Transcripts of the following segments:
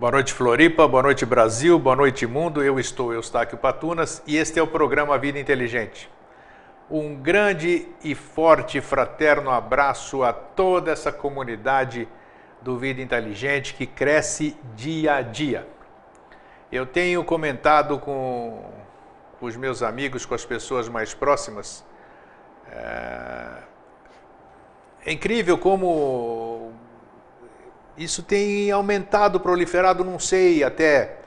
Boa noite, Floripa. Boa noite, Brasil. Boa noite, mundo. Eu estou Eustáquio Patunas e este é o programa Vida Inteligente. Um grande e forte fraterno abraço a toda essa comunidade do Vida Inteligente que cresce dia a dia. Eu tenho comentado com os meus amigos, com as pessoas mais próximas. É, é incrível como isso tem aumentado, proliferado, não sei até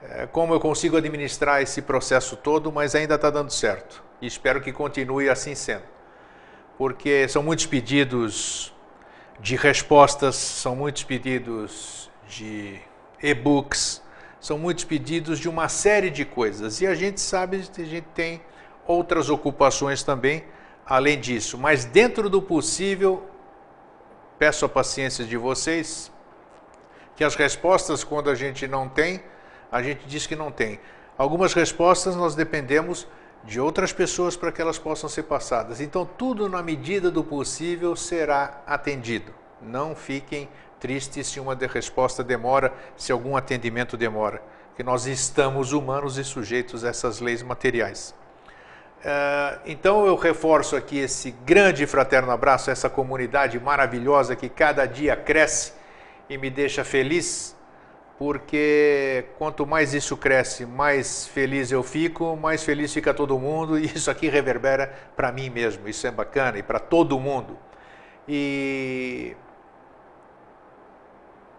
é, como eu consigo administrar esse processo todo, mas ainda está dando certo. E espero que continue assim sendo. Porque são muitos pedidos de respostas, são muitos pedidos de e-books, são muitos pedidos de uma série de coisas. E a gente sabe que a gente tem outras ocupações também, além disso. Mas dentro do possível, peço a paciência de vocês, que as respostas, quando a gente não tem, a gente diz que não tem. Algumas respostas nós dependemos de outras pessoas para que elas possam ser passadas. Então, tudo na medida do possível será atendido. Não fiquem tristes se uma resposta demora, se algum atendimento demora, que nós estamos humanos e sujeitos a essas leis materiais. Uh, então eu reforço aqui esse grande fraterno abraço essa comunidade maravilhosa que cada dia cresce e me deixa feliz, porque quanto mais isso cresce, mais feliz eu fico, mais feliz fica todo mundo e isso aqui reverbera para mim mesmo. Isso é bacana e para todo mundo. E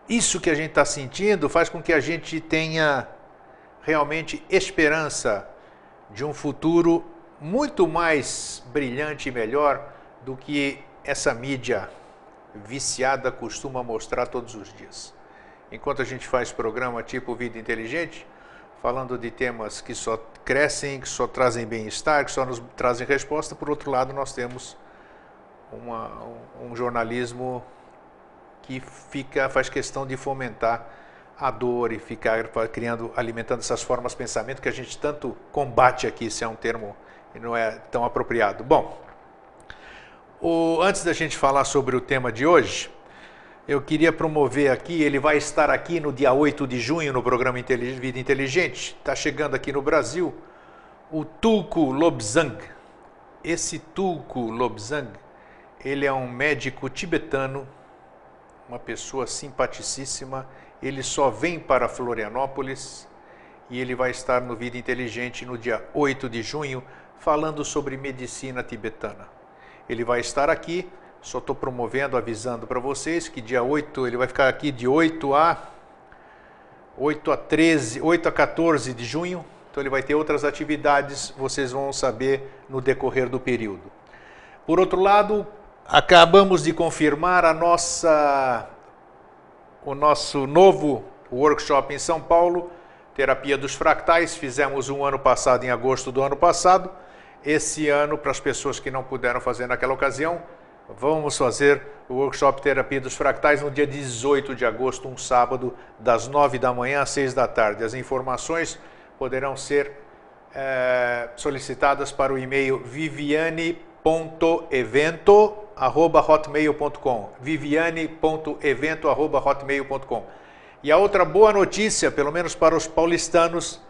isso que a gente está sentindo faz com que a gente tenha realmente esperança de um futuro muito mais brilhante e melhor do que essa mídia viciada costuma mostrar todos os dias. Enquanto a gente faz programa tipo Vida Inteligente, falando de temas que só crescem, que só trazem bem-estar, que só nos trazem resposta, por outro lado, nós temos uma, um jornalismo que fica, faz questão de fomentar a dor e ficar criando, alimentando essas formas de pensamento que a gente tanto combate aqui, se é um termo e não é tão apropriado. Bom, o, antes da gente falar sobre o tema de hoje, eu queria promover aqui, ele vai estar aqui no dia 8 de junho no programa Vida Inteligente, está chegando aqui no Brasil, o Tulku Lobsang. Esse Tulku Lobsang, ele é um médico tibetano, uma pessoa simpaticíssima, ele só vem para Florianópolis e ele vai estar no Vida Inteligente no dia 8 de junho, falando sobre medicina tibetana. Ele vai estar aqui, só estou promovendo, avisando para vocês que dia 8, ele vai ficar aqui de 8 a 8 a 13, 8 a 14 de junho. Então ele vai ter outras atividades, vocês vão saber no decorrer do período. Por outro lado, acabamos de confirmar a nossa o nosso novo workshop em São Paulo, Terapia dos Fractais. Fizemos um ano passado, em agosto do ano passado. Esse ano, para as pessoas que não puderam fazer naquela ocasião, vamos fazer o workshop Terapia dos Fractais no dia 18 de agosto, um sábado, das 9 da manhã às 6 da tarde. As informações poderão ser é, solicitadas para o e-mail viviane.evento.hotmail.com viviane.evento.hotmail.com E a outra boa notícia, pelo menos para os paulistanos,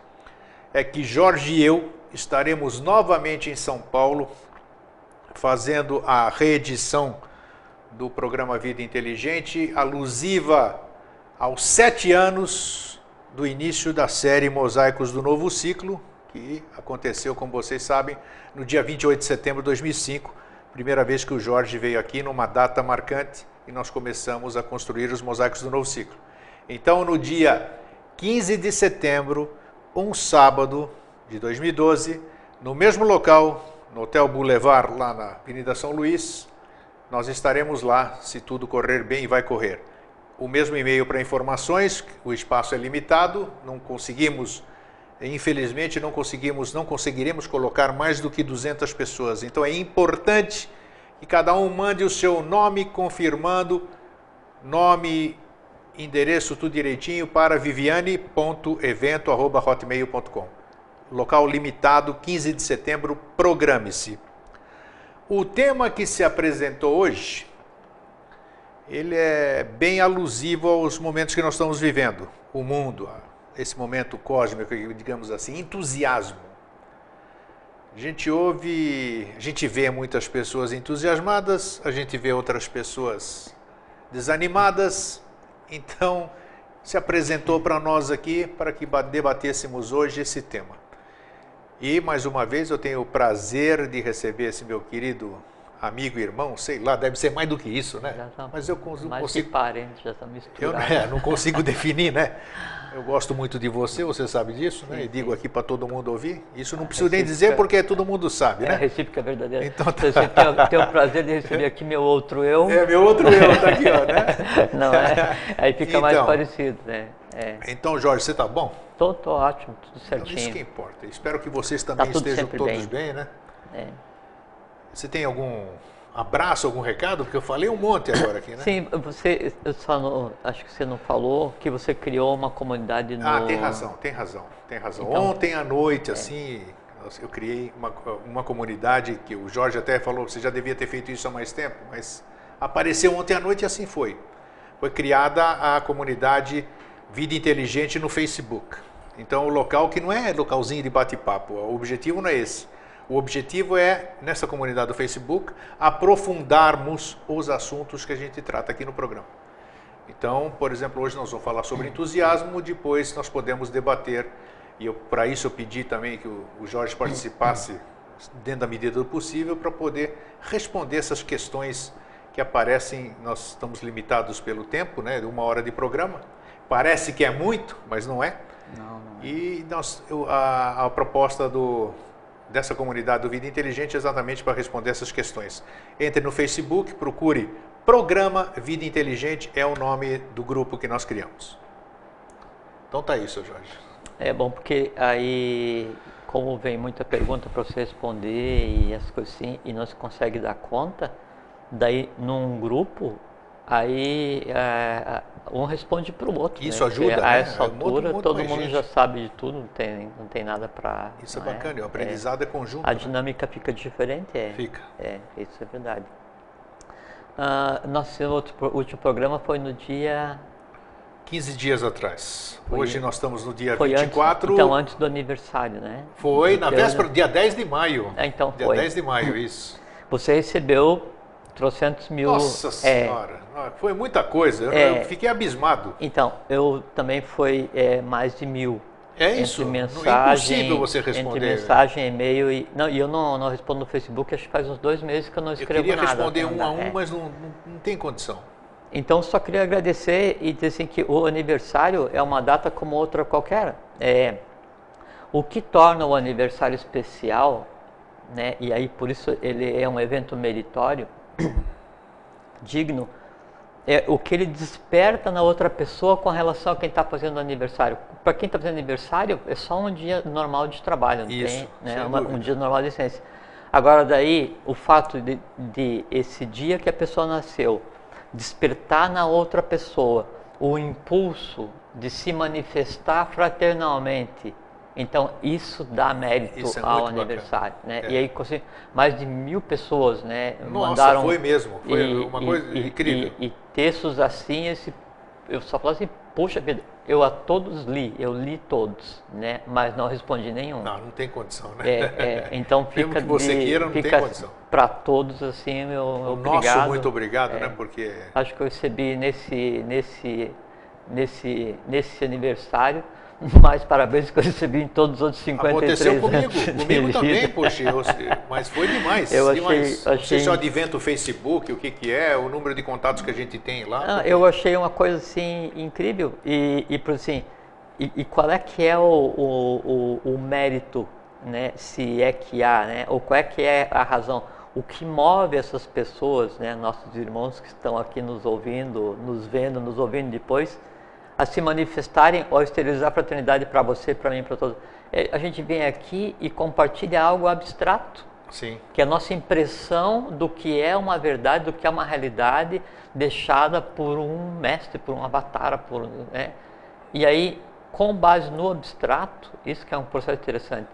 é que Jorge e eu estaremos novamente em São Paulo fazendo a reedição do programa Vida Inteligente, alusiva aos sete anos do início da série Mosaicos do Novo Ciclo, que aconteceu, como vocês sabem, no dia 28 de setembro de 2005, primeira vez que o Jorge veio aqui numa data marcante e nós começamos a construir os mosaicos do novo ciclo. Então, no dia 15 de setembro, um sábado, de 2012, no mesmo local, no Hotel Boulevard, lá na Avenida São Luís. Nós estaremos lá, se tudo correr bem vai correr. O mesmo e-mail para informações, o espaço é limitado, não conseguimos, infelizmente não conseguimos, não conseguiremos colocar mais do que 200 pessoas. Então é importante que cada um mande o seu nome confirmando nome, endereço tudo direitinho para viviane.evento@hotmail.com local limitado, 15 de setembro, programe-se. O tema que se apresentou hoje ele é bem alusivo aos momentos que nós estamos vivendo, o mundo, esse momento cósmico, digamos assim, entusiasmo. A gente ouve, a gente vê muitas pessoas entusiasmadas, a gente vê outras pessoas desanimadas. Então, se apresentou para nós aqui para que debatêssemos hoje esse tema. E mais uma vez eu tenho o prazer de receber esse meu querido amigo, irmão, sei lá, deve ser mais do que isso, né? Tá Mas eu consigo. mais que parente, já está misturado. Eu é, não consigo definir, né? Eu gosto muito de você, você sabe disso, né? Sim, e digo sim. aqui para todo mundo ouvir. Isso não A preciso nem dizer porque todo mundo sabe, É a né? recíproca verdadeira. Então tá. Você tem, tem o prazer de receber aqui meu outro eu. É meu outro eu, tá aqui, ó, né? Não é? Aí fica mais Então. parecido, né? É. Então, Jorge, você tá bom? Tô ótimo, tudo Então, isso que certinho. importa. Espero que vocês também tudo estejam todos bem. bem, né? É. Você tem algum abraço, algum recado? Porque eu falei um monte agora aqui, né? Sim, você, eu só não, acho que você não falou que você criou uma comunidade no... Ah, tem razão, tem razão, tem razão. Então- Ontem à noite, assim, eu criei uma, uma comunidade que o Jorge até falou, você já devia ter feito isso há mais tempo, mas apareceu ontem à noite e assim foi. Foi criada a comunidade Vida Inteligente no Facebook. Então, o local que não é localzinho de bate-papo, o objetivo não é esse. O objetivo é, nessa comunidade do Facebook, aprofundarmos os assuntos que a gente trata aqui no programa. Então, por exemplo, hoje nós vamos falar sobre entusiasmo, depois nós podemos debater, e para isso eu pedi também que o, o Jorge participasse dentro da medida do possível para poder responder essas questões que aparecem, nós estamos limitados pelo tempo, né, uma hora de programa. Parece que é muito, mas não é. Não, não. E nós, a, a proposta do, dessa comunidade do Vida Inteligente exatamente para responder essas questões. Entre no Facebook, procure Programa Vida Inteligente, é o nome do grupo que nós criamos. Então tá isso, Jorge. É bom porque aí, como vem muita pergunta para você responder e as coisas assim, e não se consegue dar conta, daí num grupo, aí é, um responde para o outro. Isso né? ajuda, Porque né? A essa É muito- altura, muito todo mais mundo gente. já sabe de tudo, não tem, não tem nada para. Isso é bacana, o aprendizado é, conjunto. A né? dinâmica fica diferente, é. Fica. É, isso é verdade. Ah, nosso outro, último programa foi no dia 15 dias atrás. Foi- Hoje nós estamos no dia Foi 24. antes, então antes do aniversário, né? Foi na Porque véspera, dia 10 de maio. É, então dia foi. 10 de maio, isso. Você recebeu trocentos mil. Nossa é, Senhora, ah, foi muita coisa. Eu, É. eu fiquei abismado. Então, eu também foi é, mais de mil. É isso. Mensagem, é impossível você responder. Entre mensagem, e-mail e. Não, e eu não, não respondo no Facebook, acho que faz uns dois meses que eu não Eu escrevo queria nada. responder um a um, é. mas não, não, não tem condição. Então, só queria agradecer e dizer assim, que o aniversário é uma data como outra qualquer. É, o que torna o aniversário especial, né, e aí por isso ele é um evento meritório, digno, é o que ele desperta na outra pessoa com relação a quem está fazendo aniversário. Para quem está fazendo aniversário, é só um dia normal de trabalho, não Isso, tem né, uma- um dia normal de licença. Agora daí, o fato de, de esse dia que a pessoa nasceu, despertar na outra pessoa o impulso de se manifestar fraternalmente. Então, isso dá mérito Isso é ao muito bacana. aniversário. Né? É. E aí, mais de mil pessoas né, Nossa, mandaram. foi mesmo. Foi e- uma e- coisa e- incrível. E, textos assim, esse, eu só falo assim, puxa vida, eu a todos li, eu li todos, né? mas não respondi nenhum. Não, não tem condição, né? É, é, então Mesmo fica que você de- queira, não tem condição. para todos assim, meu, O obrigado. nosso muito obrigado, É. né? Porque Acho que eu recebi nesse, nesse, nesse, nesse aniversário mais parabéns que eu recebi em todos os outros 53 aconteceu comigo, comigo também, poxa, eu- mas foi demais. Eu achei- demais. Não sei achei- se é o advento Facebook, o que, que é, o número de contatos que a gente tem lá. Ah, porque- eu achei uma coisa assim incrível e, e por assim, e, e qual é que é o, o, o, o mérito, né? Se é que há, né? Ou qual é que é a razão? O que move essas pessoas, né? Nossos irmãos que estão aqui nos ouvindo, nos vendo, nos ouvindo depois, a se manifestarem ou esterilizar a fraternidade para você, para mim, para todos. É, A gente vem aqui e compartilha algo abstrato Sim. que é a nossa impressão do que é uma verdade, do que é uma realidade deixada por um mestre, por um avatar, por, né? E aí, com base no abstrato, isso que é um processo interessante,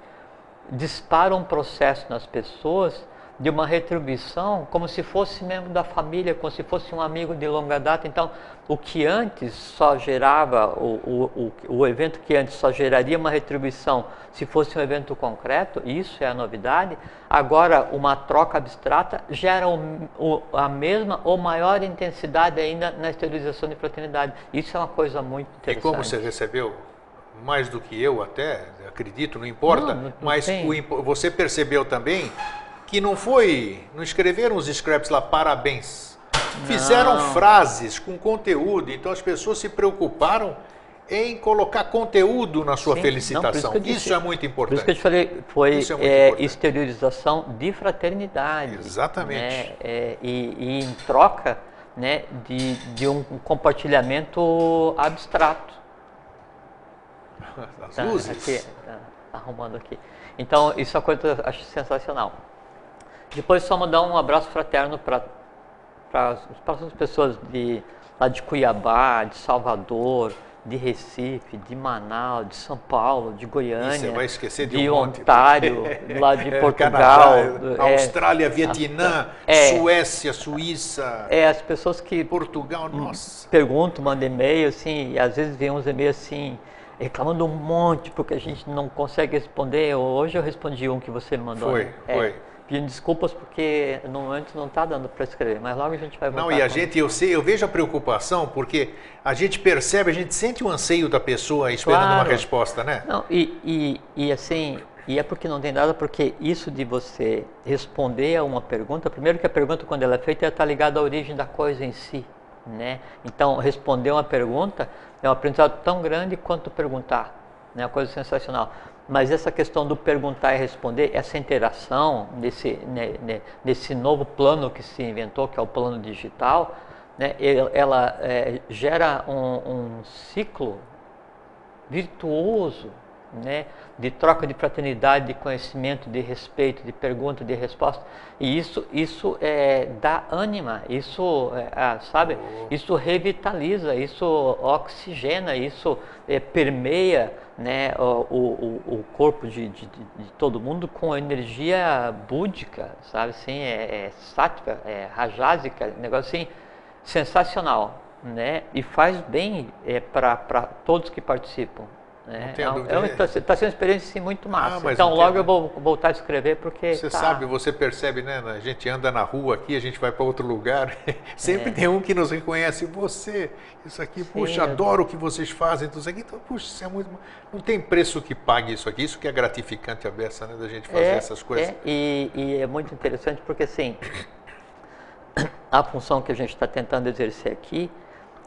dispara um processo nas pessoas de uma retribuição como se fosse membro da família, como se fosse um amigo de longa data. Então, o que antes só gerava, o, o, o, o evento que antes só geraria uma retribuição se fosse um evento concreto, isso é a novidade, agora uma troca abstrata gera o, a mesma ou maior intensidade ainda na esterilização de fraternidade. Isso é uma coisa muito interessante. E como você recebeu mais do que eu até, acredito, não importa, não, não mas o, você percebeu também que não foi, não escreveram os scraps lá parabéns. Fizeram não. frases com conteúdo, então as pessoas se preocuparam em colocar conteúdo na sua Sim, felicitação. Não, isso, isso, é muito importante. Por isso que eu te falei, foi é é, exteriorização de fraternidade. Exatamente. Né? É, e, e, em troca né, de, de um compartilhamento abstrato. As tá, luzes. Aqui, tá, arrumando aqui. Então, isso é uma coisa que eu acho sensacional. Depois só mandar um abraço fraterno para as pessoas de, lá de Cuiabá, de Salvador, de Recife, de Manaus, de São Paulo, de Goiânia, de, de um Ontário, lá de Portugal, Canadá, é, Austrália, Vietnã, é, Suécia, Suíça, é as pessoas que Portugal, nossa, perguntam, mandam e-mail assim, e às vezes vem uns e-mails assim reclamando um monte porque a gente não consegue responder. Hoje eu respondi um que você mandou. Foi, né? foi pedindo desculpas porque momento não está dando para escrever, mas logo a gente vai voltar. Não, e a gente, eu sei, eu vejo a preocupação porque a gente percebe, a gente sente o anseio da pessoa esperando claro. uma resposta, né? Não, e, e, e assim, e é porque não tem nada, porque isso de você responder a uma pergunta, primeiro que a pergunta quando ela é feita está ligada à origem da coisa em si, né? Então, responder uma pergunta é um aprendizado tão grande quanto perguntar, né? Uma coisa sensacional. Mas essa questão do perguntar e responder, essa interação nesse, né, né, nesse novo plano que se inventou, que é o plano digital, né, ela é, gera um, um ciclo virtuoso né, de troca de fraternidade, de conhecimento, de respeito, de pergunta, de resposta. E isso, isso é, dá ânima, isso, é, ah, sabe, isso revitaliza, isso oxigena, isso é, permeia né, o, o, o corpo de, de, de, todo mundo com energia búdica, sabe, assim, é, é é rajásica, negócio assim, sensacional. Né? E faz bem é, para todos que participam. É, Está é, tá sendo uma experiência assim, muito massa. Ah, então logo eu vou voltar a escrever porque. Você tá... sabe, você percebe, né? A gente anda na rua aqui, a gente vai para outro lugar, sempre é. tem um que nos reconhece. Você, isso aqui, Sim, puxa, eu... adoro o que vocês fazem, tudo isso aqui. Então, puxa, isso é muito. Não tem preço que pague isso aqui. Isso que é gratificante a beça, né? Da gente fazer é, essas coisas. É, e, e é muito interessante porque assim, a função que a gente está tentando exercer aqui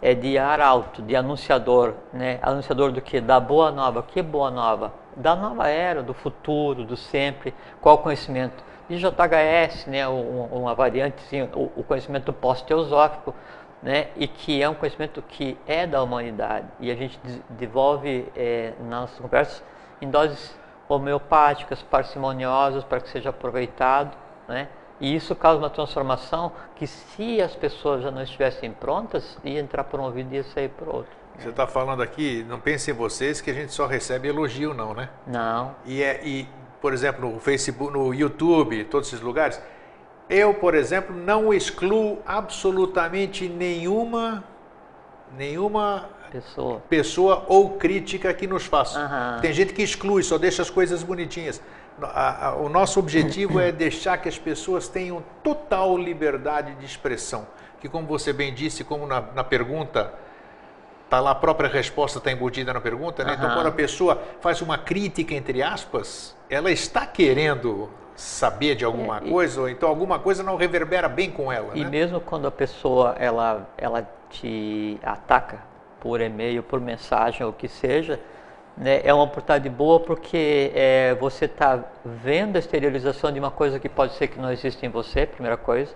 é de ar alto, de anunciador, né? Anunciador do que? Da boa nova. O que é boa nova? Da nova era, do futuro, do sempre. Qual conhecimento? De JHS, né? uma variante, sim, o conhecimento pós-teosófico, né? E que é um conhecimento que é da humanidade. E a gente devolve é, nas conversas em doses homeopáticas, parcimoniosas, para que seja aproveitado, né? E isso causa uma transformação que, se as pessoas já não estivessem prontas, ia entrar por um ouvido e ia sair por outro. Você está falando aqui, não pensem vocês que a gente só recebe elogio, não, né? Não. E, é, e por exemplo, no Facebook, no YouTube, todos esses lugares, eu, por exemplo, não excluo absolutamente nenhuma, nenhuma pessoa. pessoa ou crítica que nos faça. Uhum. Tem gente que exclui, só deixa as coisas bonitinhas a, a, o nosso objetivo é deixar que as pessoas tenham total liberdade de expressão. Que, como você bem disse, como na, na pergunta, tá lá a própria resposta está embutida na pergunta, né? Uhum. Então, quando a pessoa faz uma crítica, entre aspas, ela está querendo saber de alguma é, coisa, e, ou então alguma coisa não reverbera bem com ela. E né? mesmo quando a pessoa ela, ela te ataca por e-mail, por mensagem, ou o que seja, né, é uma oportunidade boa porque é, você está vendo a exteriorização de uma coisa que pode ser que não existe em você, primeira coisa.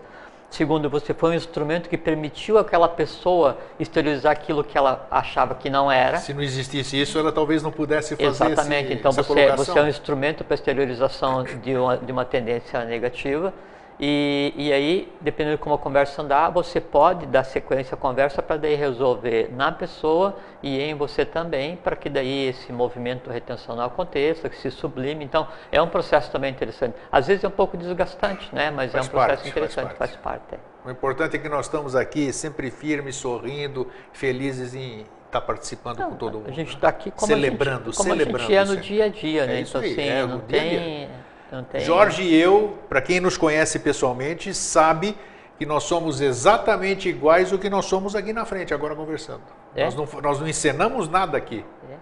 Segundo, você foi um instrumento que permitiu aquela pessoa exteriorizar aquilo que ela achava que não era. Se não existisse isso, ela talvez não pudesse fazer Exatamente. Esse, então você, você, é um instrumento para exteriorização de uma, de uma tendência negativa. E, e aí, dependendo de como a conversa andar, você pode dar sequência à conversa para daí resolver na pessoa e em você também, para que daí esse movimento retencional aconteça, que se sublime. Então, é um processo também interessante. Às vezes é um pouco desgastante, né? Mas faz é um processo parte, interessante, faz parte. faz parte. é. O importante é que nós estamos aqui sempre firmes, sorrindo, felizes em estar participando Não, com todo mundo. A gente né? está aqui como celebrando, a gente, como celebrando. a gente é no dia a dia, né? É isso então, aí, assim, é não, o dia dia. Tem, não tem... Jorge e eu, para quem nos conhece pessoalmente, sabe que nós somos exatamente iguais ao que nós somos aqui na frente, agora conversando. É? Nós, não, nós não encenamos nada aqui. É.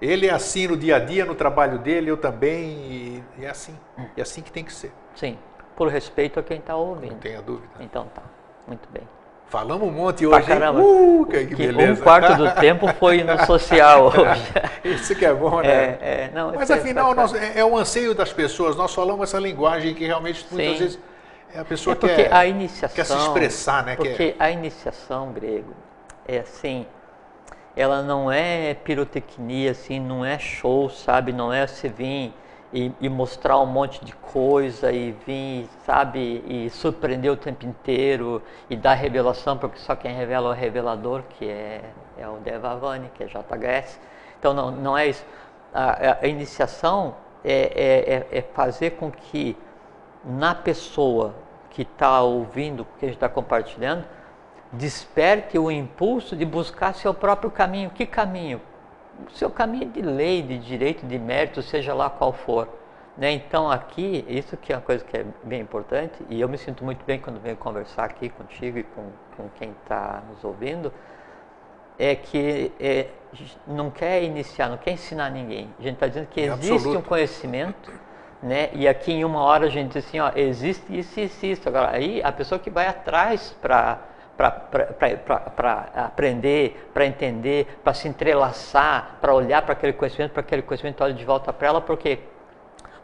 Ele é assim no dia a dia, no trabalho dele, eu também, e, é assim. E é assim que tem que ser, Sim, por respeito a quem está não ouvindo. tenha dúvida. Então tá, muito bem. Falamos um monte Pra hoje, hein? caramba. Uh, que, que beleza. um quarto do tempo foi no social hoje. Isso que é bom, né? É, é, não, Mas é- afinal, nós, é, é o anseio das pessoas. Nós falamos essa linguagem que realmente muitas Sim. vezes a pessoa É porque quer, a iniciação. quer se expressar, né? Porque Quer- a iniciação grego é assim, ela não é pirotecnia, assim, não é show, sabe? Não é você vir e, e mostrar um monte de coisa e vir, sabe, e surpreender o tempo inteiro e dar revelação, porque só quem revela é o revelador, que é, é o Devavani, que é JHS. Então não, não é isso. A, a- iniciação é, é- é- é fazer com que na pessoa que está ouvindo que a gente está compartilhando, desperte o impulso de buscar seu próprio caminho. Que caminho? O seu caminho de lei, de direito, de mérito, seja lá qual for. Né? Então aqui, isso que é uma coisa que é bem importante, e eu me sinto muito bem quando venho conversar aqui contigo e com, com quem está nos ouvindo, é que é, não quer iniciar, não quer ensinar ninguém. A gente está dizendo que Em existe absoluto. um conhecimento, né? E aqui em uma hora a gente diz assim, ó, existe isso e isso, isso. Agora, aí a pessoa que vai atrás para para aprender, para entender, para se entrelaçar, para olhar para aquele conhecimento, para aquele conhecimento olha de volta para ela, porque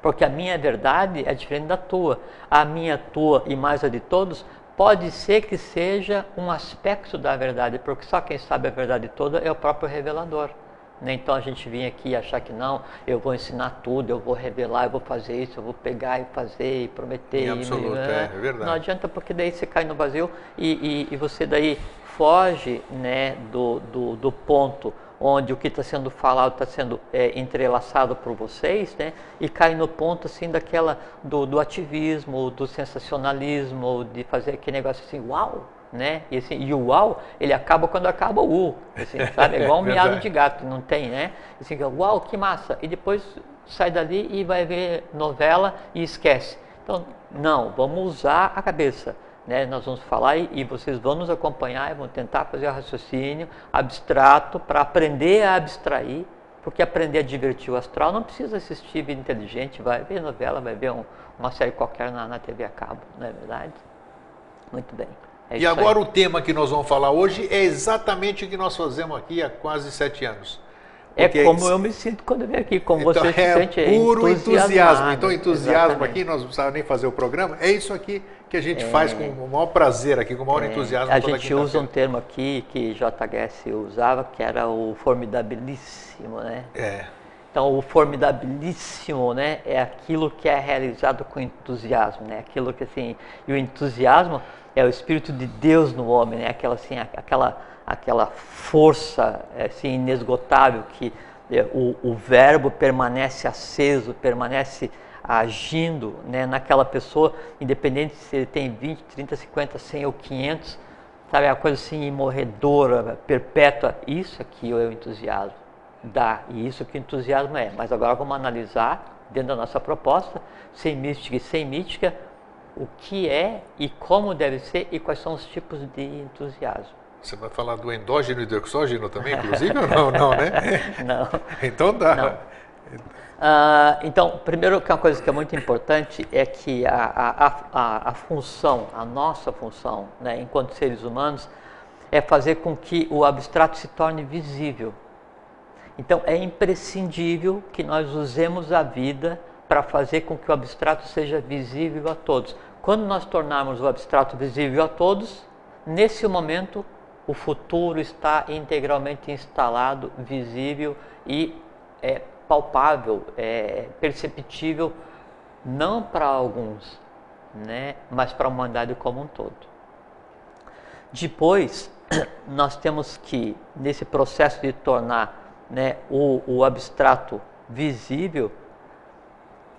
porque a minha verdade é diferente da tua. A minha, tua e mais a de todos pode ser que seja um aspecto da verdade, porque só quem sabe a verdade toda é o próprio revelador. Né? Então a gente vinha aqui e achar que não, eu vou ensinar tudo, eu vou revelar, eu vou fazer isso, eu vou pegar e fazer e prometer. Em e- absoluto, né? é, é verdade. Não adianta porque daí você cai no vazio e, e- e você daí foge né, do, do, do ponto onde o que está sendo falado está sendo é, entrelaçado por vocês, né? E cai no ponto assim daquela do, do ativismo, do sensacionalismo, de fazer aquele negócio assim, uau, né? E, assim, e o uau, ele acaba quando acaba o u, assim, sabe? É igual um miado de gato, não tem, né? Assim, uau, que massa! E depois sai dali e vai ver novela e esquece. Então, não, vamos usar a cabeça. Né? Nós vamos falar e, e vocês vão nos acompanhar e vão tentar fazer o raciocínio abstrato para aprender a abstrair, porque aprender a divertir o astral não precisa assistir vida inteligente, vai ver novela, vai ver um- uma série qualquer na, na TV a cabo, não é verdade? Muito bem. É E isso aí. agora o tema que nós vamos falar hoje é exatamente o que nós fazemos aqui há quase sete anos. É como isso- eu me sinto quando eu venho aqui, como Então, você se é sente puro entusiasmo. Então, entusiasmo Exatamente. aqui, nós não precisávamos nem fazer o programa. É isso aqui que a gente faz com o maior prazer aqui, com o maior entusiasmo. É, A toda gente usa um termo aqui que JHS usava, que era o formidabilíssimo, né? É, Então, o formidabilíssimo, né, é aquilo que é realizado com entusiasmo, né? Aquilo que assim, e o entusiasmo é o espírito de Deus no homem, né? Aquela assim, aquela aquela força assim inesgotável que é, o, o verbo permanece aceso, permanece agindo, né, naquela pessoa, independente se ele tem 20, 30, 50, 100 ou 500, sabe, é uma coisa assim imorredora, perpétua. Isso aqui é o entusiasmo dá, e isso que entusiasmo é. Mas agora vamos analisar, dentro da nossa proposta, sem mística e sem mítica, o que é e como deve ser e quais são os tipos de entusiasmo. você vai falar do endógeno e do exógeno também, inclusive, ou não? Não, né? Não. Então dá. Não. Ah, então, primeiro que uma coisa que é muito importante é que a, a, a, a função, a nossa função, né, enquanto seres humanos, é fazer com que o abstrato se torne visível. Então, é imprescindível que nós usemos a vida para fazer com que o abstrato seja visível a todos. Quando nós tornarmos o abstrato visível a todos, nesse momento o futuro está integralmente instalado, visível e é palpável, é perceptível, não para alguns, né, mas para a humanidade como um todo. Depois, nós temos que, nesse processo de tornar né, o, o abstrato visível,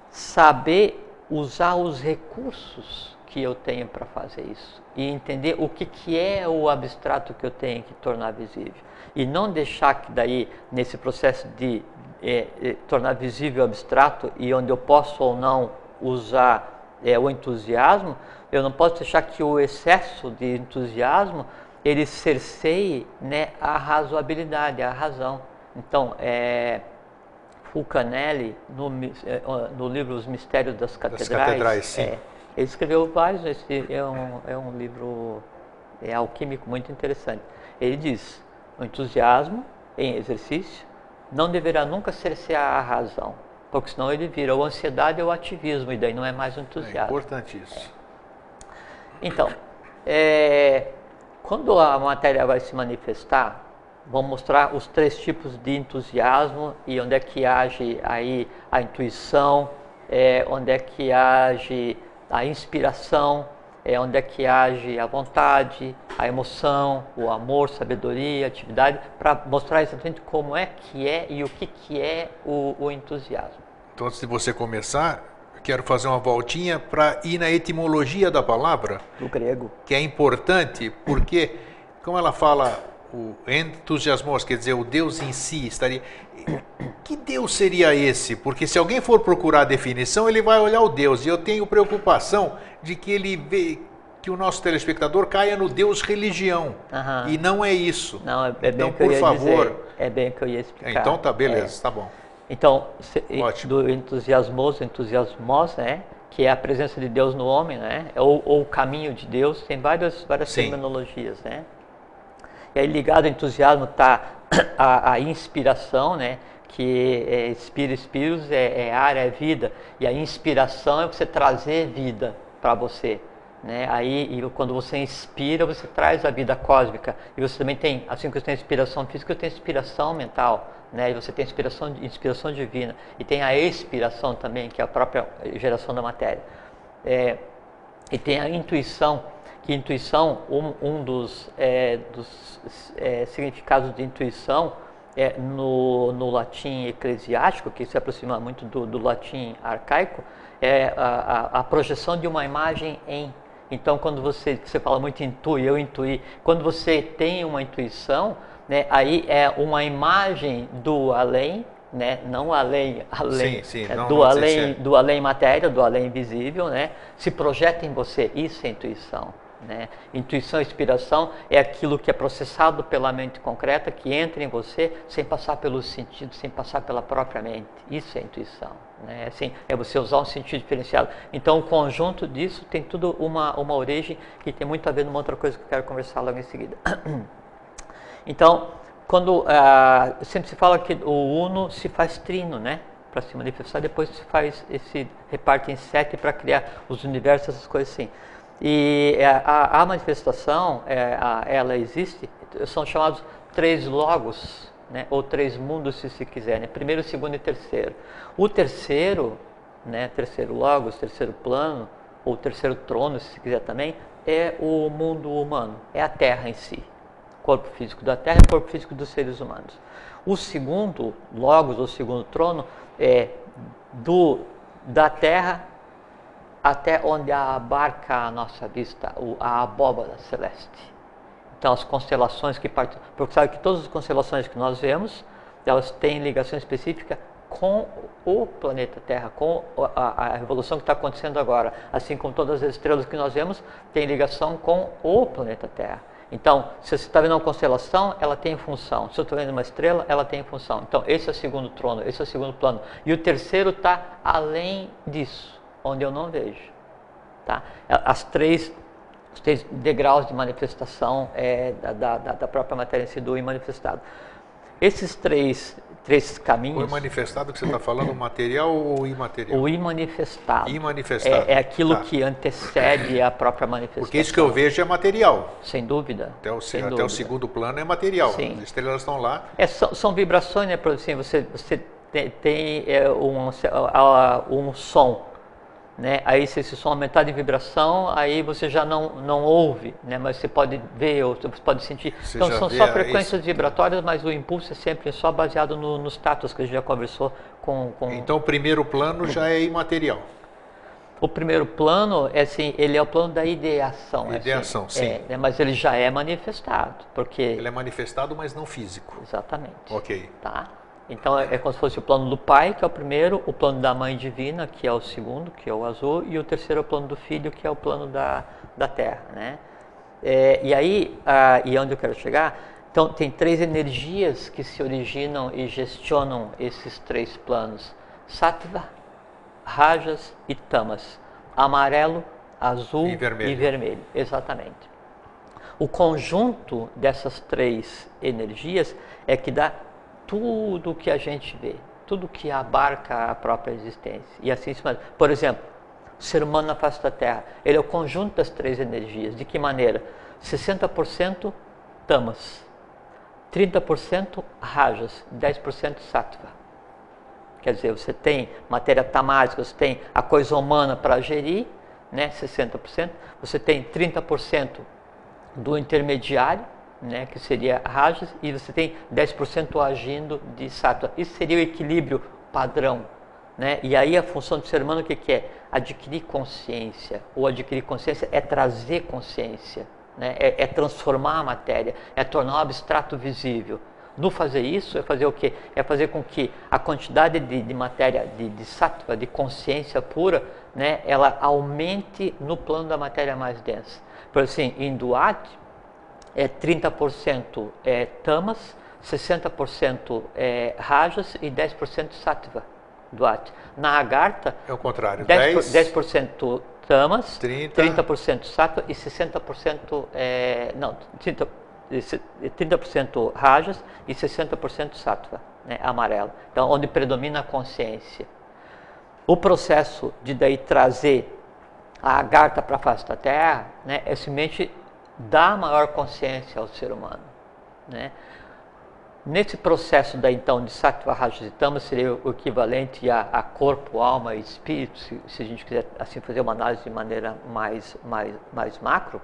saber usar os recursos que eu tenho para fazer isso e entender o que, que é o abstrato que eu tenho que tornar visível e não deixar que daí nesse processo de é, é, tornar visível o abstrato e onde eu posso ou não usar é, o entusiasmo, eu não posso deixar que o excesso de entusiasmo ele cerceie né, a razoabilidade, a razão. Então, é, Fulcanelli, no, é, no, livro Os Mistérios das Catedrais, das catedrais é, ele escreveu vários, esse é um, é um livro é alquímico muito interessante. Ele diz, o entusiasmo em exercício não deverá nunca cercear a razão, porque senão ele vira ou ansiedade ou ativismo, e daí não é mais um entusiasmo. É importante isso. É. Então, é, quando a matéria vai se manifestar, vamos mostrar os três tipos de entusiasmo e onde é que age aí a intuição, é, onde é que age a inspiração, é onde é que age a vontade, a emoção, o amor, sabedoria, atividade, para mostrar exatamente como é que é e o que, que é o, o entusiasmo. Então, antes de você começar, quero fazer uma voltinha para ir na etimologia da palavra. Do grego. Que é importante, porque, como ela fala, o entusiasmos, quer dizer, o Deus em si estaria. Que Deus seria esse? Porque se alguém for procurar a definição, ele vai olhar o Deus. E eu tenho preocupação de que ele vê que o nosso telespectador caia no Deus religião. Uhum. E não é isso. Não, é, é bem então, que por eu ia favor. Dizer. É bem que eu ia explicar. Então tá, beleza, é. tá bom. Então, Ótimo. do entusiasmoso, entusiasmos, né? Que é a presença de Deus no homem, né? Ou, ou o caminho de Deus, tem várias, várias terminologias, né? E aí ligado ao entusiasmo está a, a, inspiração, né? que é espírito, é, é ar, é vida, e a inspiração é você trazer vida para você. Né? Aí, quando você inspira, você traz a vida cósmica. E você também tem, assim que você tem inspiração física, você tem inspiração mental. Né? E você tem inspiração, inspiração divina. E tem a expiração também, que é a própria geração da matéria. É, e tem a intuição, que intuição, um, um dos, é, dos é, significados de intuição é, no, no latim eclesiástico, que se aproxima muito do, do latim arcaico, é a, a, a, projeção de uma imagem em. Então, quando você, você fala muito intui, eu intuí, quando você tem uma intuição, né, aí é uma imagem do além, né, não além, além, sim, sim, é, não, do, além é. do além matéria, do além visível, né, se projeta em você, isso é intuição. Né? Intuição e inspiração é aquilo que é processado pela mente concreta, que entra em você sem passar pelos sentidos, sem passar pela própria mente. Isso é intuição. Né? Assim, é você usar um sentido diferenciado. Então, o conjunto disso tem tudo uma, uma origem que tem muito a ver numa outra coisa que eu quero conversar logo em seguida. Então, quando ah, sempre se fala que o uno se faz trino, né? Para se manifestar, depois se faz esse reparte em sete para criar os universos, essas coisas assim. E é, a, a manifestação, é, a, ela existe, são chamados três logos, né, ou três mundos, se se quiser, né, primeiro, segundo e terceiro. O terceiro, né, terceiro logos, terceiro plano, ou terceiro trono, se se quiser também, é o mundo humano, é a Terra em si. Corpo físico da Terra e corpo físico dos seres humanos. O segundo logos, ou segundo trono, é do, da Terra até onde abarca a nossa vista a abóbada celeste. Então, as constelações que partem, porque sabe que todas as constelações que nós vemos, elas têm ligação específica com o planeta Terra, com a, a revolução que está acontecendo agora, assim como todas as estrelas que nós vemos têm ligação com o planeta Terra. Então, se você está vendo uma constelação, ela tem função. Se eu estou vendo uma estrela, ela tem função. Então, esse é o segundo trono, esse é o segundo plano. E o terceiro está além disso onde eu não vejo. Tá? As três, os três degraus de manifestação é, da, da, da, própria matéria em si do imanifestado. Esses três, três caminhos. O imanifestado que você está falando, o material ou imaterial? O imanifestado. Imanifestado. É, é aquilo tá. que antecede a própria manifestação. Porque isso que eu vejo é material. Sem dúvida. Até o, até dúvida. o segundo plano é material. Sim. As estrelas estão lá. É, são, são vibrações, né? Assim, você, você tem, tem é, um, um som né? Aí se esse som aumentar de vibração, aí você já não, não ouve, né? Mas você pode ver ou você pode sentir. Você então são só frequências isso. vibratórias, mas o impulso é sempre só baseado no- nos tatos que a gente já conversou com, com Então o primeiro plano já é imaterial. o primeiro plano é assim, ele é o plano da ideação, é assim, Ideação, sim. é, mas ele já é manifestado, porque Ele é manifestado, mas não físico. exatamente. Ok. Tá? Então é, é como se fosse o plano do pai, que é o primeiro, o plano da mãe divina, que é o segundo, que é o azul, e o terceiro é o plano do filho, que é o plano da, da terra. Né? É, e aí, ah, e onde eu quero chegar? Então, tem três energias que se originam e gestionam esses três planos: Sattva, Rajas e Tamas. Amarelo, azul E vermelho. e vermelho. Exatamente. O conjunto dessas três energias é que dá tudo que a gente vê, tudo que abarca a própria existência. E assim, se por exemplo, o ser humano na face da Terra, ele é o conjunto das três energias. De que maneira? 60% tamas, 30% rajas, 10% sattva. Quer dizer, você tem matéria tamásica, você tem a coisa humana para gerir, né, 60%, você tem 30% do intermediário, né, que seria rajas, e você tem 10% agindo de sattva. Isso seria o equilíbrio padrão. Né? E aí a função do ser humano o que, que é? Adquirir consciência. Ou adquirir consciência é trazer consciência, né? é, é transformar a matéria, é tornar o abstrato visível. No fazer isso, é fazer o quê? É fazer com que a quantidade de, de matéria, de, de sattva, de consciência pura, né, ela aumente no plano da matéria mais densa. Por assim, em Duat, é 30% é tamas, 60% é rajas e 10% sattva. Duat. Na Agartha, É o contrário. 10%, 10, 10% tamas, 30. 30% sattva e 60% é, não, 30, 30% rajas e 60% sattva, né, amarelo. Então, onde predomina a consciência. O processo de daí trazer a agartha para a face da Terra né, é simplesmente dar maior consciência ao ser humano. Né? Nesse processo da então de Sattva Rajas Tamas seria o equivalente a, a corpo, alma e espírito, se, se, a gente quiser assim fazer uma análise de maneira mais, mais, mais macro.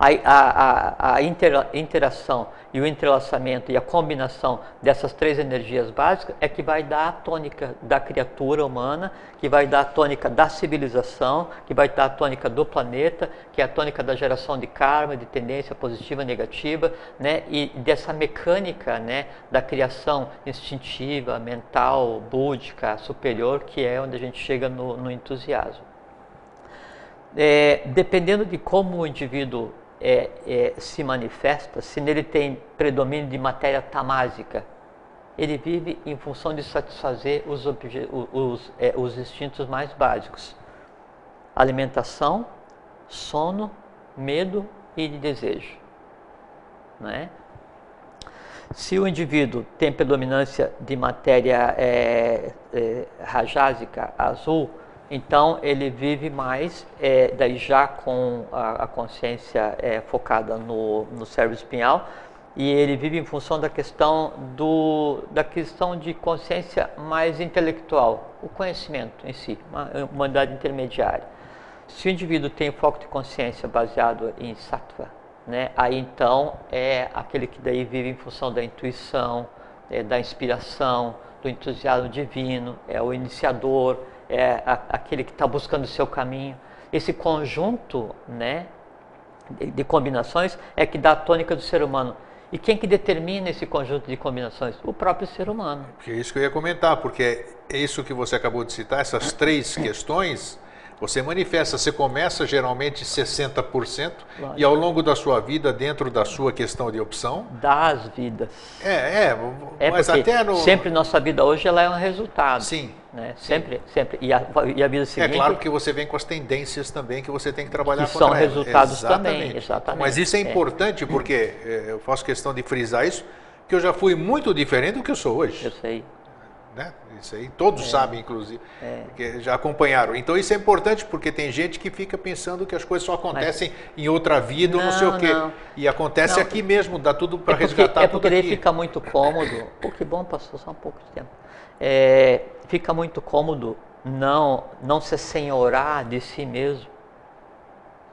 A, a, a intera, interação e o entrelaçamento e a combinação dessas três energias básicas é que vai dar a tônica da criatura humana, que vai dar a tônica da civilização, que vai dar a tônica do planeta, que é a tônica da geração de karma, de tendência positiva, negativa, né? e dessa mecânica né? da criação instintiva, mental, búdica, superior, que é onde a gente chega no, no entusiasmo. É, dependendo de como o indivíduo é, é, se manifesta, se nele tem predomínio de matéria tamásica, ele vive em função de satisfazer os, os, é, os instintos mais básicos: alimentação, sono, medo e de desejo. Né? Se o indivíduo tem predominância de matéria é, é, rajásica azul, então ele vive mais, é, daí já com a, a consciência é, focada no, no cérebro espinhal, e ele vive em função da questão do, da questão de consciência mais intelectual, o conhecimento em si, uma humanidade intermediária. Se o indivíduo tem foco de consciência baseado em sattva, né, aí então é aquele que daí vive em função da intuição, é, da inspiração, do entusiasmo divino, é o iniciador, é a, aquele que está buscando o seu caminho. Esse conjunto né, de, de, combinações é que dá a tônica do ser humano. E quem que determina esse conjunto de combinações? O próprio ser humano. É isso que eu ia comentar, porque é isso que você acabou de citar, essas três questões, você manifesta, você começa geralmente 60% Lógico. e ao longo da sua vida, dentro da sua questão de opção. Das vidas. É, é, é mas até no. Sempre nossa vida hoje ela é um resultado. Sim. Né? Sempre, sim. sempre. E a, e a vida seguinte. É claro que você vem com as tendências também que você tem que trabalhar que são resultados exatamente. também, exatamente. Mas isso é importante é. porque eu faço questão de frisar isso, que eu já fui muito diferente do que eu sou hoje. Eu sei. Né? Isso aí todos é. sabem, inclusive, é. porque já acompanharam. Então isso é importante porque tem gente que fica pensando que as coisas só acontecem Mas... em outra vida ou não sei o quê. Não. E acontece não. aqui mesmo, dá tudo para é resgatar é porque tudo aqui. fica muito cômodo. Pô, que bom, passou só um pouco de tempo. É, fica muito cômodo não, não se senhorar de si mesmo.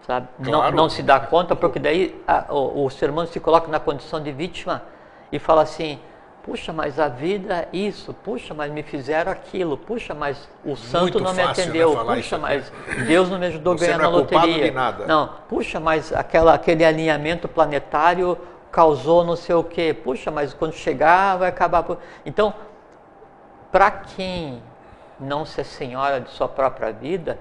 Sabe? Claro. Não, não se dá conta, porque daí a, o, o ser humano se coloca na condição de vítima e fala assim, puxa, mas a vida é isso, puxa, mas me fizeram aquilo, puxa, mas o santo Muito não me né, atendeu, né, puxa, mas Deus não me ajudou a ganhar na é loteria. Não, puxa, mas aquela, aquele alinhamento planetário causou não sei o quê, puxa, mas quando chegar vai acabar. Então, para quem não ser senhora de sua própria vida,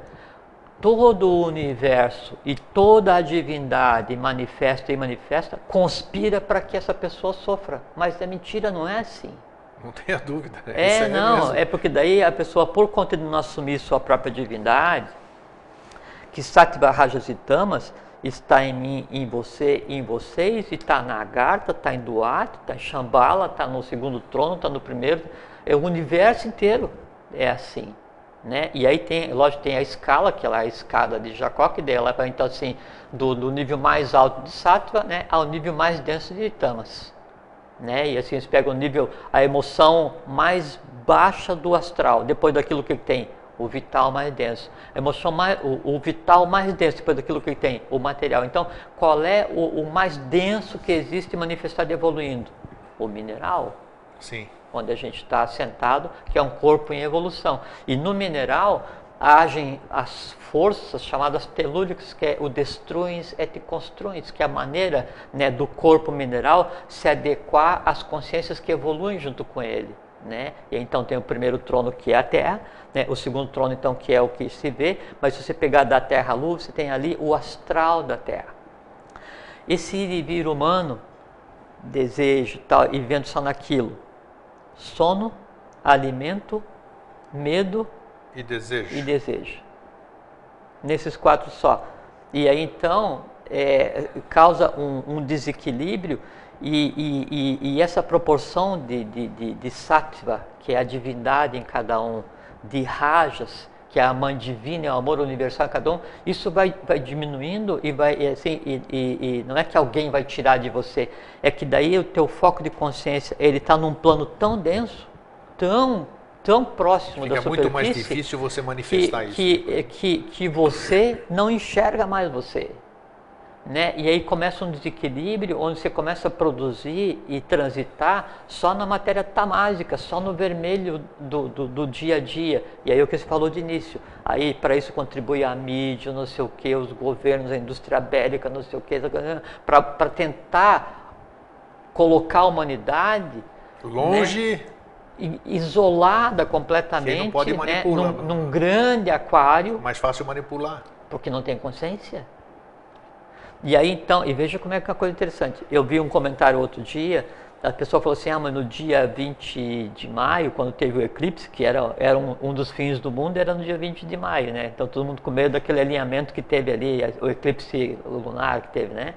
todo o universo e toda a divindade manifesta e manifesta conspira para que essa pessoa sofra. Mas é mentira, não é assim. Não tenha dúvida. Né? É, é não, é porque daí a pessoa, por conta de não assumir sua própria divindade, que Sattva, Rajas e Tamas está em mim, em você, em vocês, e está na Agartha, está em Duarte, está em Shambhala, está no segundo trono, está no primeiro, é o universo inteiro é assim. Né? E aí tem, lógico, tem a escala, que é a escada de Jacó, que dela vai então assim, do, do, nível mais alto de Sattva né, ao nível mais denso de Tamas. Né? E assim, eles pegam o nível, a emoção mais baixa do astral, depois daquilo que tem, o vital mais denso. A emoção mais, o, o vital mais denso, depois daquilo que tem, o material. Então, qual é o, o mais denso que existe manifestado evoluindo? O mineral. Sim onde a gente está sentado, que é um corpo em evolução. E no mineral agem as forças chamadas telúricas, que é o destruins et construins, que é a maneira né, do corpo mineral se adequar às consciências que evoluem junto com ele. Né? E então tem o primeiro trono que é a Terra, né? o segundo trono então que é o que se vê, mas se você pegar da Terra à Lua, você tem ali o astral da Terra. Esse ir vir humano, desejo tal, e vendo só naquilo, sono, alimento, medo e desejo. E desejo. Nesses quatro só. E aí então é, causa um, um desequilíbrio e, e, e, essa proporção de, de, de, de sattva, que é a divindade em cada um, de rajas, que é a mãe divina, é o amor universal em cada um, isso vai, vai diminuindo e vai assim, e, e, e, não é que alguém vai tirar de você, é que daí o teu foco de consciência ele está num plano tão denso, tão tão próximo Fica da superfície. É muito mais difícil você manifestar que, isso. Que, que, que você não enxerga mais você. Né? E aí começa um desequilíbrio onde você começa a produzir e transitar só na matéria tamásica, só no vermelho do, do, do dia a dia. E aí o que você falou de início. Aí para isso contribui a mídia, não sei o que, os governos, a indústria bélica, não sei o que, para tentar colocar a humanidade longe. Né? isolada completamente, né? num, num grande aquário. Mais fácil manipular. Porque não tem consciência. E aí então, e veja como é que é uma coisa interessante. Eu vi um comentário outro dia, a pessoa falou assim, ah, mas no dia 20 de maio, quando teve o eclipse, que era, era um, um dos fins do mundo, era no dia 20 de maio, né? Então todo mundo com medo daquele alinhamento que teve ali, o eclipse lunar que teve, né?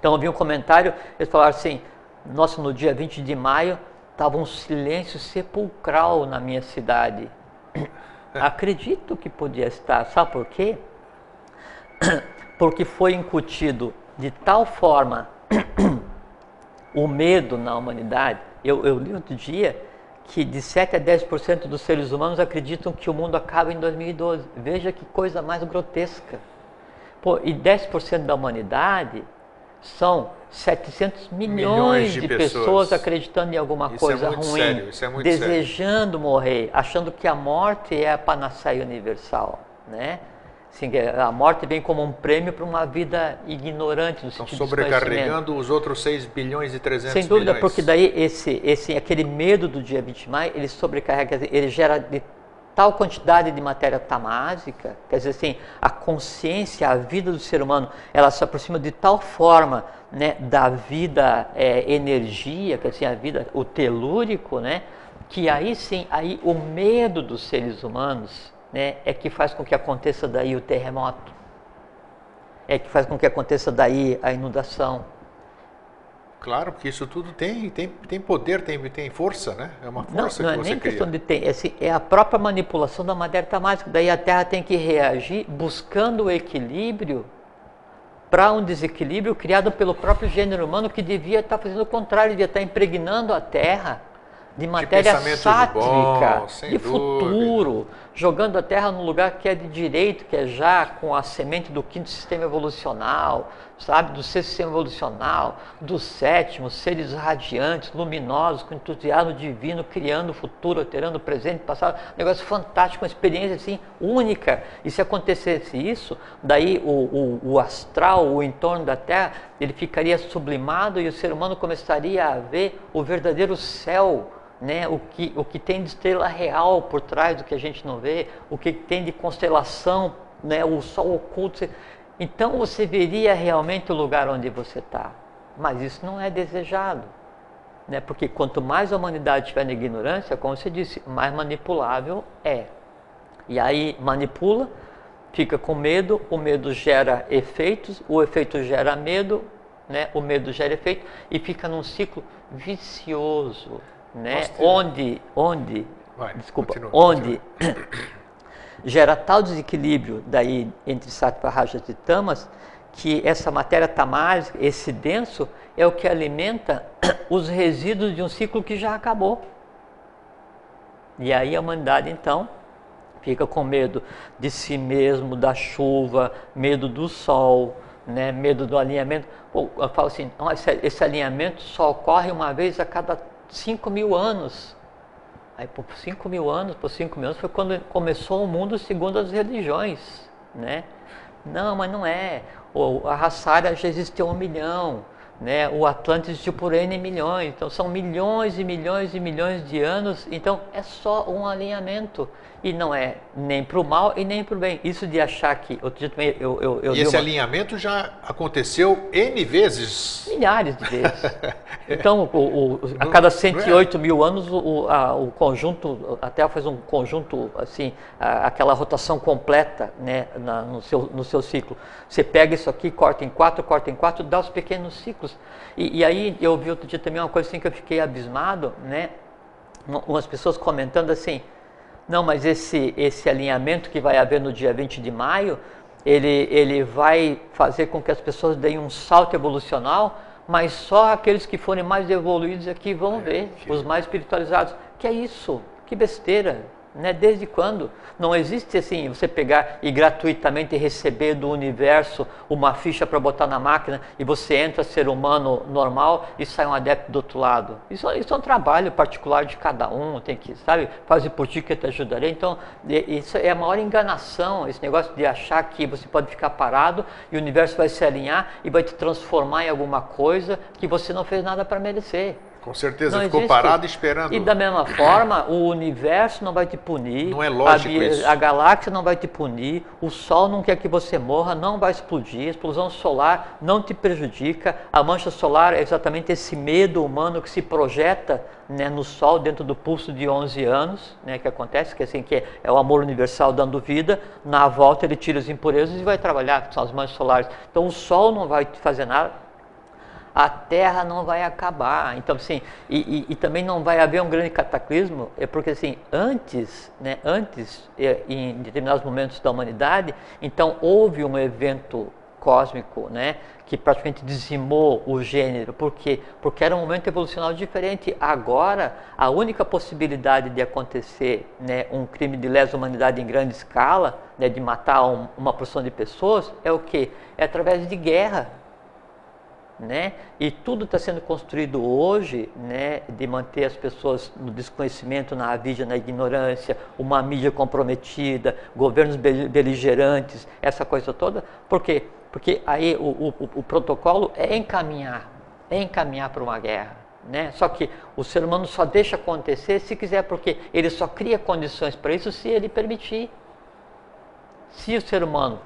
Então eu vi um comentário, eles falaram assim, nossa, no dia 20 de maio estava um silêncio sepulcral na minha cidade. Acredito que podia estar, sabe por quê? Porque foi incutido de tal forma o medo na humanidade. Eu, eu, li outro dia que de 7 a 10% dos seres humanos acreditam que o mundo acaba em 2012. Veja que coisa mais grotesca. Pô, e 10% da humanidade são 700 milhões, milhões de, de pessoas. pessoas. acreditando em alguma isso é coisa é ruim, sério, é desejando sério. morrer, achando que a morte é a panaceia universal, né? Assim, a morte vem como um prêmio para uma vida ignorante no Estão sentido sobrecarregando os outros 6 bilhões e 300 Sem dúvida, milhões. porque daí esse, esse, aquele medo do dia 20 de maio, ele sobrecarrega, ele gera de tal quantidade de matéria tamásica, quer dizer assim, a consciência, a vida do ser humano, ela se aproxima de tal forma né, da vida é, energia, quer dizer, a vida, o telúrico, né, que aí sim, aí o medo dos seres humanos né, é que faz com que aconteça daí o terremoto, é que faz com que aconteça daí a inundação. Claro, porque isso tudo tem, tem, tem poder, tem, tem força, né? É uma força não, não que é você nem cria. questão de ter, é, é a própria manipulação da matéria está mágica. Daí a Terra tem que reagir buscando o equilíbrio para um desequilíbrio criado pelo próprio gênero humano que devia estar fazendo o contrário, devia estar impregnando a Terra de matéria pensamento sátrica, bom, sem de futuro, jogando a Terra num lugar que é de direito, que é já com a semente do quinto sistema evolucional, sabe, do sexto sistema evolucional, do sétimo, seres radiantes, luminosos, com entusiasmo divino, criando o futuro, alterando o presente, o passado, negócio fantástico, uma experiência assim única. E se acontecesse isso, daí o, o, o astral, o entorno da Terra, ele ficaria sublimado e o ser humano começaria a ver o verdadeiro céu né, o, que, o que tem de estrela real por trás do que a gente não vê, o que tem de constelação, né, o sol oculto. Então você veria realmente o lugar onde você está. Mas isso não é desejado. Né, porque quanto mais a humanidade estiver na ignorância, como você disse, mais manipulável é. E aí manipula, fica com medo, o medo gera efeitos, o efeito gera medo, né, o medo gera efeito e fica num ciclo vicioso né? Onde, onde, Vai, desculpa, continua, onde gera tal desequilíbrio daí entre sattva, rajas e tamas que essa matéria tamásica, esse denso, é o que alimenta os resíduos de um ciclo que já acabou. E aí a humanidade então fica com medo de si mesmo, da chuva, medo do sol, né? medo do alinhamento. Pô, eu falo assim, "Não, esse, esse alinhamento só ocorre uma vez a cada 5 mil anos. Aí por 5 mil anos, por 5 mil anos foi quando começou o mundo segundo as religiões, né? Não, mas não é. O, a ária já existiu um milhão, né? O Atlântico existiu por N milhões, então são milhões e milhões e milhões de anos, então é só um alinhamento. E não é nem para o mal e nem para o bem. Isso de achar que. Outro dia também eu, eu, eu E esse uma- alinhamento já aconteceu N vezes. Milhares de vezes. Então, o- o- a cada não é? 108 mil anos, o, a- o conjunto, a Terra faz um conjunto, assim, a- aquela rotação completa né, na- no, seu, no seu ciclo. Você pega isso aqui, corta em quatro, corta em quatro, dá os pequenos ciclos. E, e aí eu vi outro dia também uma coisa assim que eu fiquei abismado, né? Um- Umas pessoas comentando assim, não, mas esse, esse alinhamento que vai haver no dia 20 de maio, ele, ele vai fazer com que as pessoas deem um salto evolucional, mas só aqueles que forem mais evoluídos aqui vão ver, que- os mais espiritualizados. Que é isso? Que besteira! Né? Desde quando? Não existe assim, você pegar e gratuitamente receber do universo uma ficha para botar na máquina e você entra ser humano normal e sai um adepto do outro lado. Isso, isso é um trabalho particular de cada um, tem que, sabe, fazer por ti que te ajudarei. Então, isso é a maior enganação, esse negócio de achar que você pode ficar parado e o universo vai se alinhar e vai te transformar em alguma coisa que você não fez nada para merecer. Com certeza, Não ficou existe. parado esperando. E da mesma forma, o universo não vai te punir. Não é lógico a, isso. a galáxia não vai te punir. O Sol não quer que você morra, não vai explodir. A explosão solar não te prejudica. A mancha solar é exatamente esse medo humano que se projeta né, no Sol dentro do pulso de 11 anos, né, que acontece, que assim que é, é o amor universal dando vida. Na volta ele tira as impurezas e vai trabalhar, que são as manchas solares. Então o Sol não vai te fazer nada a Terra não vai acabar. Então, assim, e, e- e também não vai haver um grande cataclismo, é porque, assim, antes, né, antes, é, em determinados momentos da humanidade, então houve um evento cósmico, né, que praticamente dizimou o gênero. Por quê? Porque era um momento evolucional diferente. Agora, a única possibilidade de acontecer né, um crime de lesa humanidade em grande escala, né, de matar um- uma porção de pessoas, é o quê? É através de guerra né? E tudo está sendo construído hoje, né, de manter as pessoas no desconhecimento, na avidia, na ignorância, uma mídia comprometida, governos bel- beligerantes, essa coisa toda. Por quê? Porque aí o, o- o protocolo é encaminhar, é encaminhar para uma guerra. Né? Só que o ser humano só deixa acontecer se quiser, porque ele só cria condições para isso se ele permitir. Se o ser humano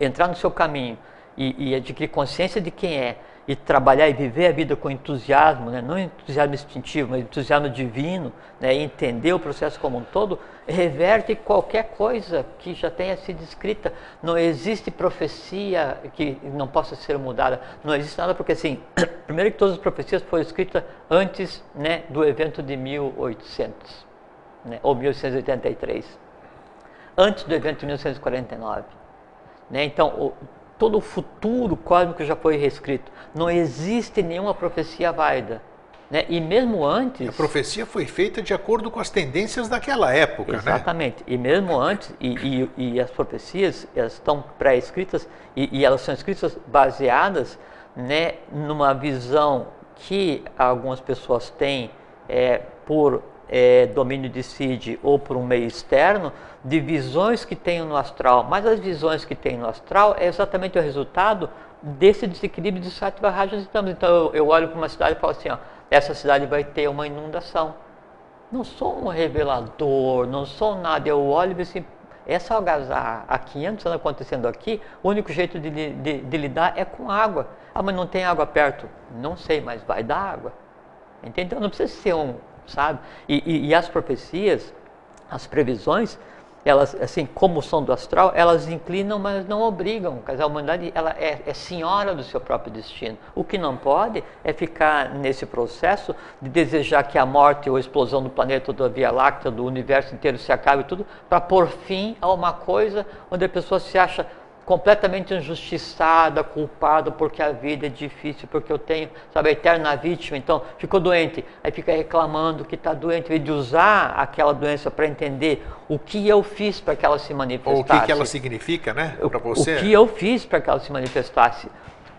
entrar no seu caminho e, e adquirir consciência de quem é e trabalhar e viver a vida com entusiasmo, né? não entusiasmo instintivo, mas entusiasmo divino, né? e entender o processo como um todo, reverte qualquer coisa que já tenha sido escrita. Não existe profecia que não possa ser mudada, não existe nada, porque assim, primeiro que todas as profecias foram escritas antes né, do evento de 1800, né? ou 1883, antes do evento de 1949. Né? Então, o, todo o futuro cósmico já foi reescrito. Não existe nenhuma profecia válida. Né? E mesmo antes. A profecia foi feita de acordo com as tendências daquela época, né? Exatamente. Né? E mesmo antes, e, e, e, as profecias elas estão pré-escritas e, e, elas são escritas baseadas né, numa visão que algumas pessoas têm é, por é, domínio de Cid ou por um meio externo, de visões que tem no astral. Mas as visões que tem no astral é exatamente o resultado desse desequilíbrio de Sattva Rajas e Tamas. Então eu, eu olho para uma cidade e falo assim, ó, essa cidade vai ter uma inundação. Não sou um revelador, não sou nada. Eu olho e assim, essa algazarra há 500 anos acontecendo aqui, o único jeito de, de, de lidar é com água. Ah, mas não tem água perto. Não sei, mas vai dar água. Entendeu? Não precisa ser um, sabe? E, e, e as profecias, as previsões, elas, assim, como são do astral, elas inclinam, mas não obrigam. A humanidade ela é, é, senhora do seu próprio destino. O que não pode é ficar nesse processo de desejar que a morte ou a explosão do planeta, da Via Láctea, do universo inteiro se acabe tudo, para pôr fim a uma coisa onde a pessoa se acha completamente injustiçada, culpada porque a vida é difícil, porque eu tenho, sabe, a eterna vítima, então ficou doente, aí fica reclamando que está doente, em vez de usar aquela doença para entender o que eu fiz para que ela se manifestasse. Ou o que, que ela significa, né, para você. O que eu fiz para que ela se manifestasse.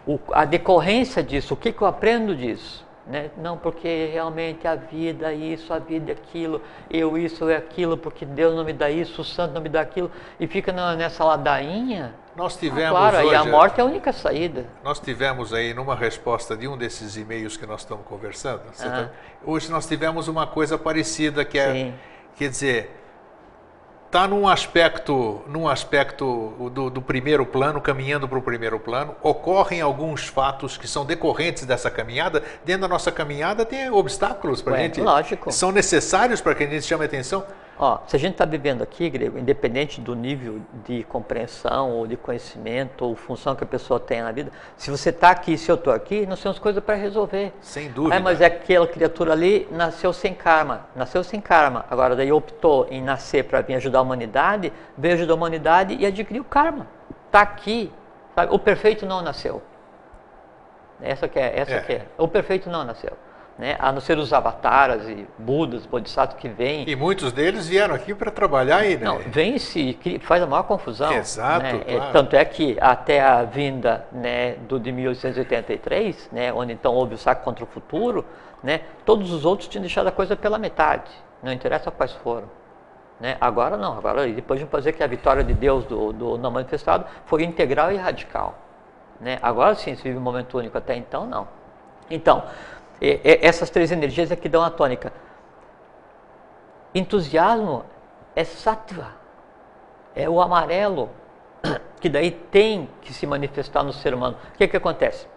O, a decorrência disso, o que, que eu aprendo disso. Né? Não, porque realmente a vida é isso, a vida é aquilo, eu isso é aquilo, porque Deus não me dá isso, o santo não me dá aquilo, e fica nessa ladainha. Nós tivemos. Ah, claro, hoje, e a morte é a única saída. Nós tivemos aí, numa resposta de um desses e-mails que nós estamos conversando, ah. tá, hoje nós tivemos uma coisa parecida, que é. Sim. Quer dizer, está num aspecto, num aspecto do, do primeiro plano, caminhando para o primeiro plano. Ocorrem alguns fatos que são decorrentes dessa caminhada. Dentro da nossa caminhada tem obstáculos para a gente. Lógico. São necessários para que a gente chame atenção. Ó, se a gente está vivendo aqui, Grego, independente do nível de compreensão ou de conhecimento ou função que a pessoa tem na vida, se você está aqui, se eu estou aqui, nós temos coisas para resolver. Sem dúvida. mas é aquela criatura ali nasceu sem karma, nasceu sem karma. Agora daí optou em nascer para vir ajudar a humanidade, veio ajudar a humanidade e adquiriu karma. Está aqui. Sabe? O perfeito não nasceu. Essa que é, essa é. que é. O perfeito não nasceu né? a não ser os avataras e budas, bodhisattvas que vêm. E muitos deles vieram aqui para trabalhar aí, né? Não, vem se faz a maior confusão. Exato, né? claro. Tanto é que até a vinda né, do de 1883, né, onde então houve o saco contra o futuro, né, todos os outros tinham deixado a coisa pela metade, não interessa quais foram. Né? Agora não, agora depois de fazer que a vitória de Deus do, do não manifestado foi integral e radical. Né? Agora sim se vive um momento único, até então não. Então, essas três energias é que dão a tônica. Entusiasmo é sattva, é o amarelo, que daí tem que se manifestar no ser humano. O que, que acontece?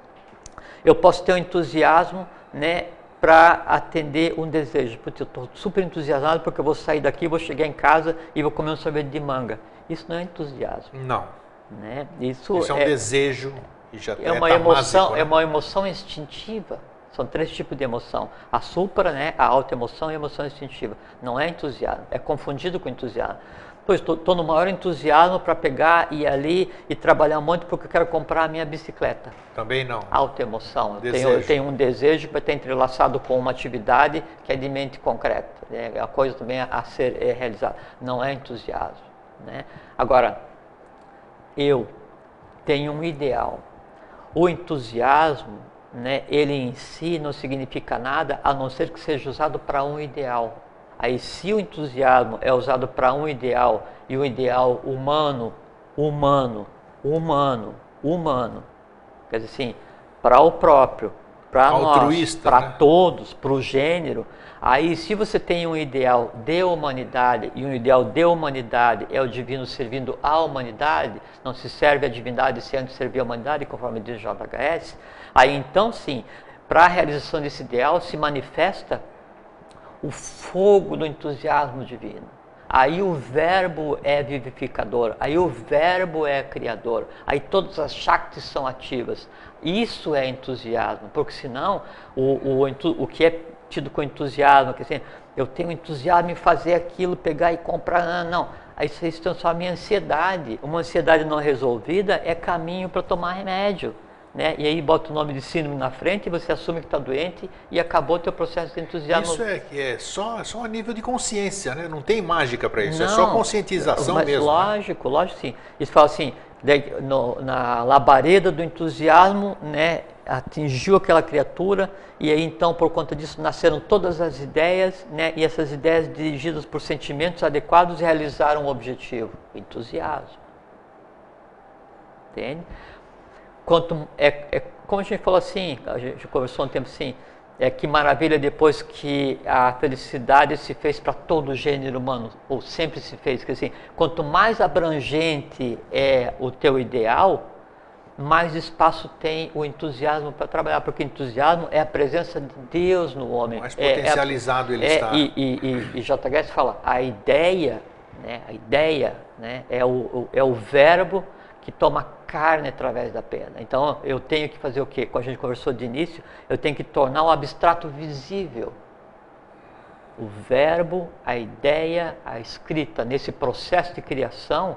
Eu posso ter um entusiasmo né, para atender um desejo. Putz, eu estou super entusiasmado porque eu vou sair daqui, vou chegar em casa e vou comer um sorvete de manga. Isso não é entusiasmo. Não. Né? Isso, Isso é um é, desejo e já é uma emoção, né? é uma emoção instintiva. São três tipos de emoção. A supra, né, a alta emoção e a emoção instintiva. Não é entusiasmo, é confundido com entusiasmo. Pois estou no maior entusiasmo para pegar e ir ali e trabalhar um monte porque eu quero comprar a minha bicicleta. Também não. Alta emoção. Eu tenho, eu tenho, um desejo para ter entrelaçado com uma atividade que é de mente concreta. É a coisa também a ser é realizada. Não é entusiasmo. Né? Agora, eu tenho um ideal. O entusiasmo né, ele em si não significa nada a não ser que seja usado para um ideal. Aí, se o entusiasmo é usado para um ideal e um ideal humano, humano, humano, humano, quer dizer assim, para o próprio, para nós, para né? todos, para o gênero. Aí, se você tem um ideal de humanidade e um ideal de humanidade é o divino servindo a humanidade, não se serve a divindade se antes servir a humanidade, conforme diz JHS, aí então sim, para a realização desse ideal se manifesta o fogo do entusiasmo divino. Aí o verbo é vivificador, aí o verbo é criador, aí todas as shaktis são ativas. Isso é entusiasmo, porque senão o, o, o que é tido com entusiasmo, que eu tenho entusiasmo em fazer aquilo, pegar e comprar, não, ah, não. Aí se transforma em ansiedade. Uma ansiedade não resolvida é caminho para tomar remédio. Né? E aí bota o nome de síndrome na frente e você assume que está doente e acabou o teu processo de entusiasmo. Isso é, é só, só a nível de consciência, né? Não tem mágica para isso, não, é só conscientização mas mesmo. Né? Lógico, né? lógico sim. Isso fala assim, no, na labareda do entusiasmo, né, atingiu aquela criatura e aí então por conta disso nasceram todas as ideias, né, e essas ideias dirigidas por sentimentos adequados realizaram o objetivo, entusiasmo. Entende? Quanto é, é como a gente falou assim, a gente conversou um tempo assim, é que maravilha depois que a felicidade se fez para todo o gênero humano, ou sempre se fez, que assim, quanto mais abrangente é o teu ideal, mais espaço tem o entusiasmo para trabalhar, porque o entusiasmo é a presença de Deus no homem. Mais potencializado é, é, ele está. E, e, e, e J. Guedes fala, a ideia, né, a ideia né, é, o, é o verbo que toma carne através da pena. Então eu tenho que fazer o quê? Como a gente conversou de início, eu tenho que tornar o abstrato visível. O verbo, a ideia, a escrita, nesse processo de criação,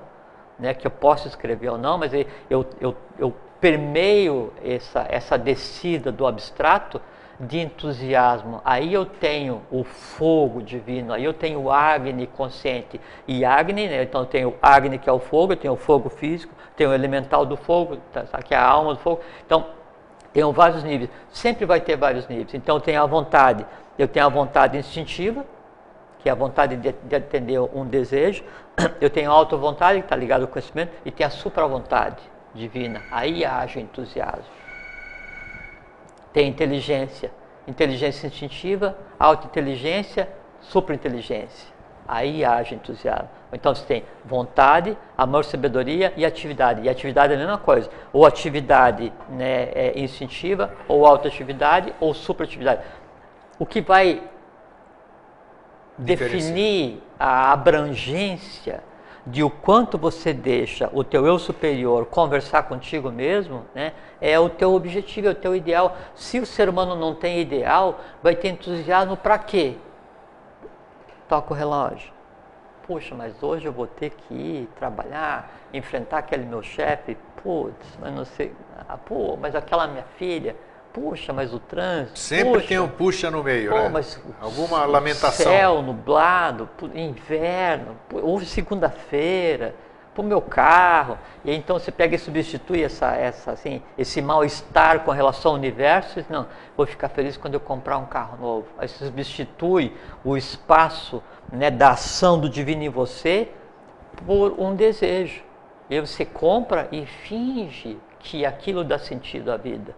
né, que eu posso escrever ou não, mas eu, eu, eu permeio essa, essa descida do abstrato de entusiasmo. Aí eu tenho o fogo divino, aí eu tenho o Agni consciente. E Agni, né, então eu tenho Agni que é o fogo, eu tenho o fogo físico, tenho o elemental do fogo, tá, tá, que é a alma do fogo. Então, tenho vários níveis. Sempre vai ter vários níveis. Então, tenho a vontade. Eu tenho a vontade instintiva, que é a vontade de, de atender um desejo. Eu tenho a auto-vontade, que está ligado ao conhecimento. E tem a supra-vontade divina. Aí age o entusiasmo. Tem inteligência. Inteligência instintiva, auto-inteligência, supra-inteligência. Aí age entusiasmo. Então você tem vontade, amor, sabedoria e atividade. E atividade é a mesma coisa. Ou atividade né, é instintiva, ou autoatividade, ou superatividade. O que vai definir a abrangência de o quanto você deixa o teu eu superior conversar contigo mesmo, né, é o teu objetivo, é o teu ideal. Se o ser humano não tem ideal, vai ter entusiasmo para quê? Toca o relógio Poxa, mas hoje eu vou ter que ir trabalhar, enfrentar aquele meu chefe, putz, mas não sei, ah, pô, mas aquela minha filha, puxa, mas o trânsito. Sempre puxa, tem um puxa no meio, pô, né? Mas Alguma lamentação. Céu nublado, inverno, hoje segunda-feira, para o meu carro. E então você pega e substitui essa, essa, assim, esse mal-estar com relação ao universo. Não, vou ficar feliz quando eu comprar um carro novo. Aí você substitui o espaço né, da ação do divino em você por um desejo. E aí você compra e finge que aquilo dá sentido à vida.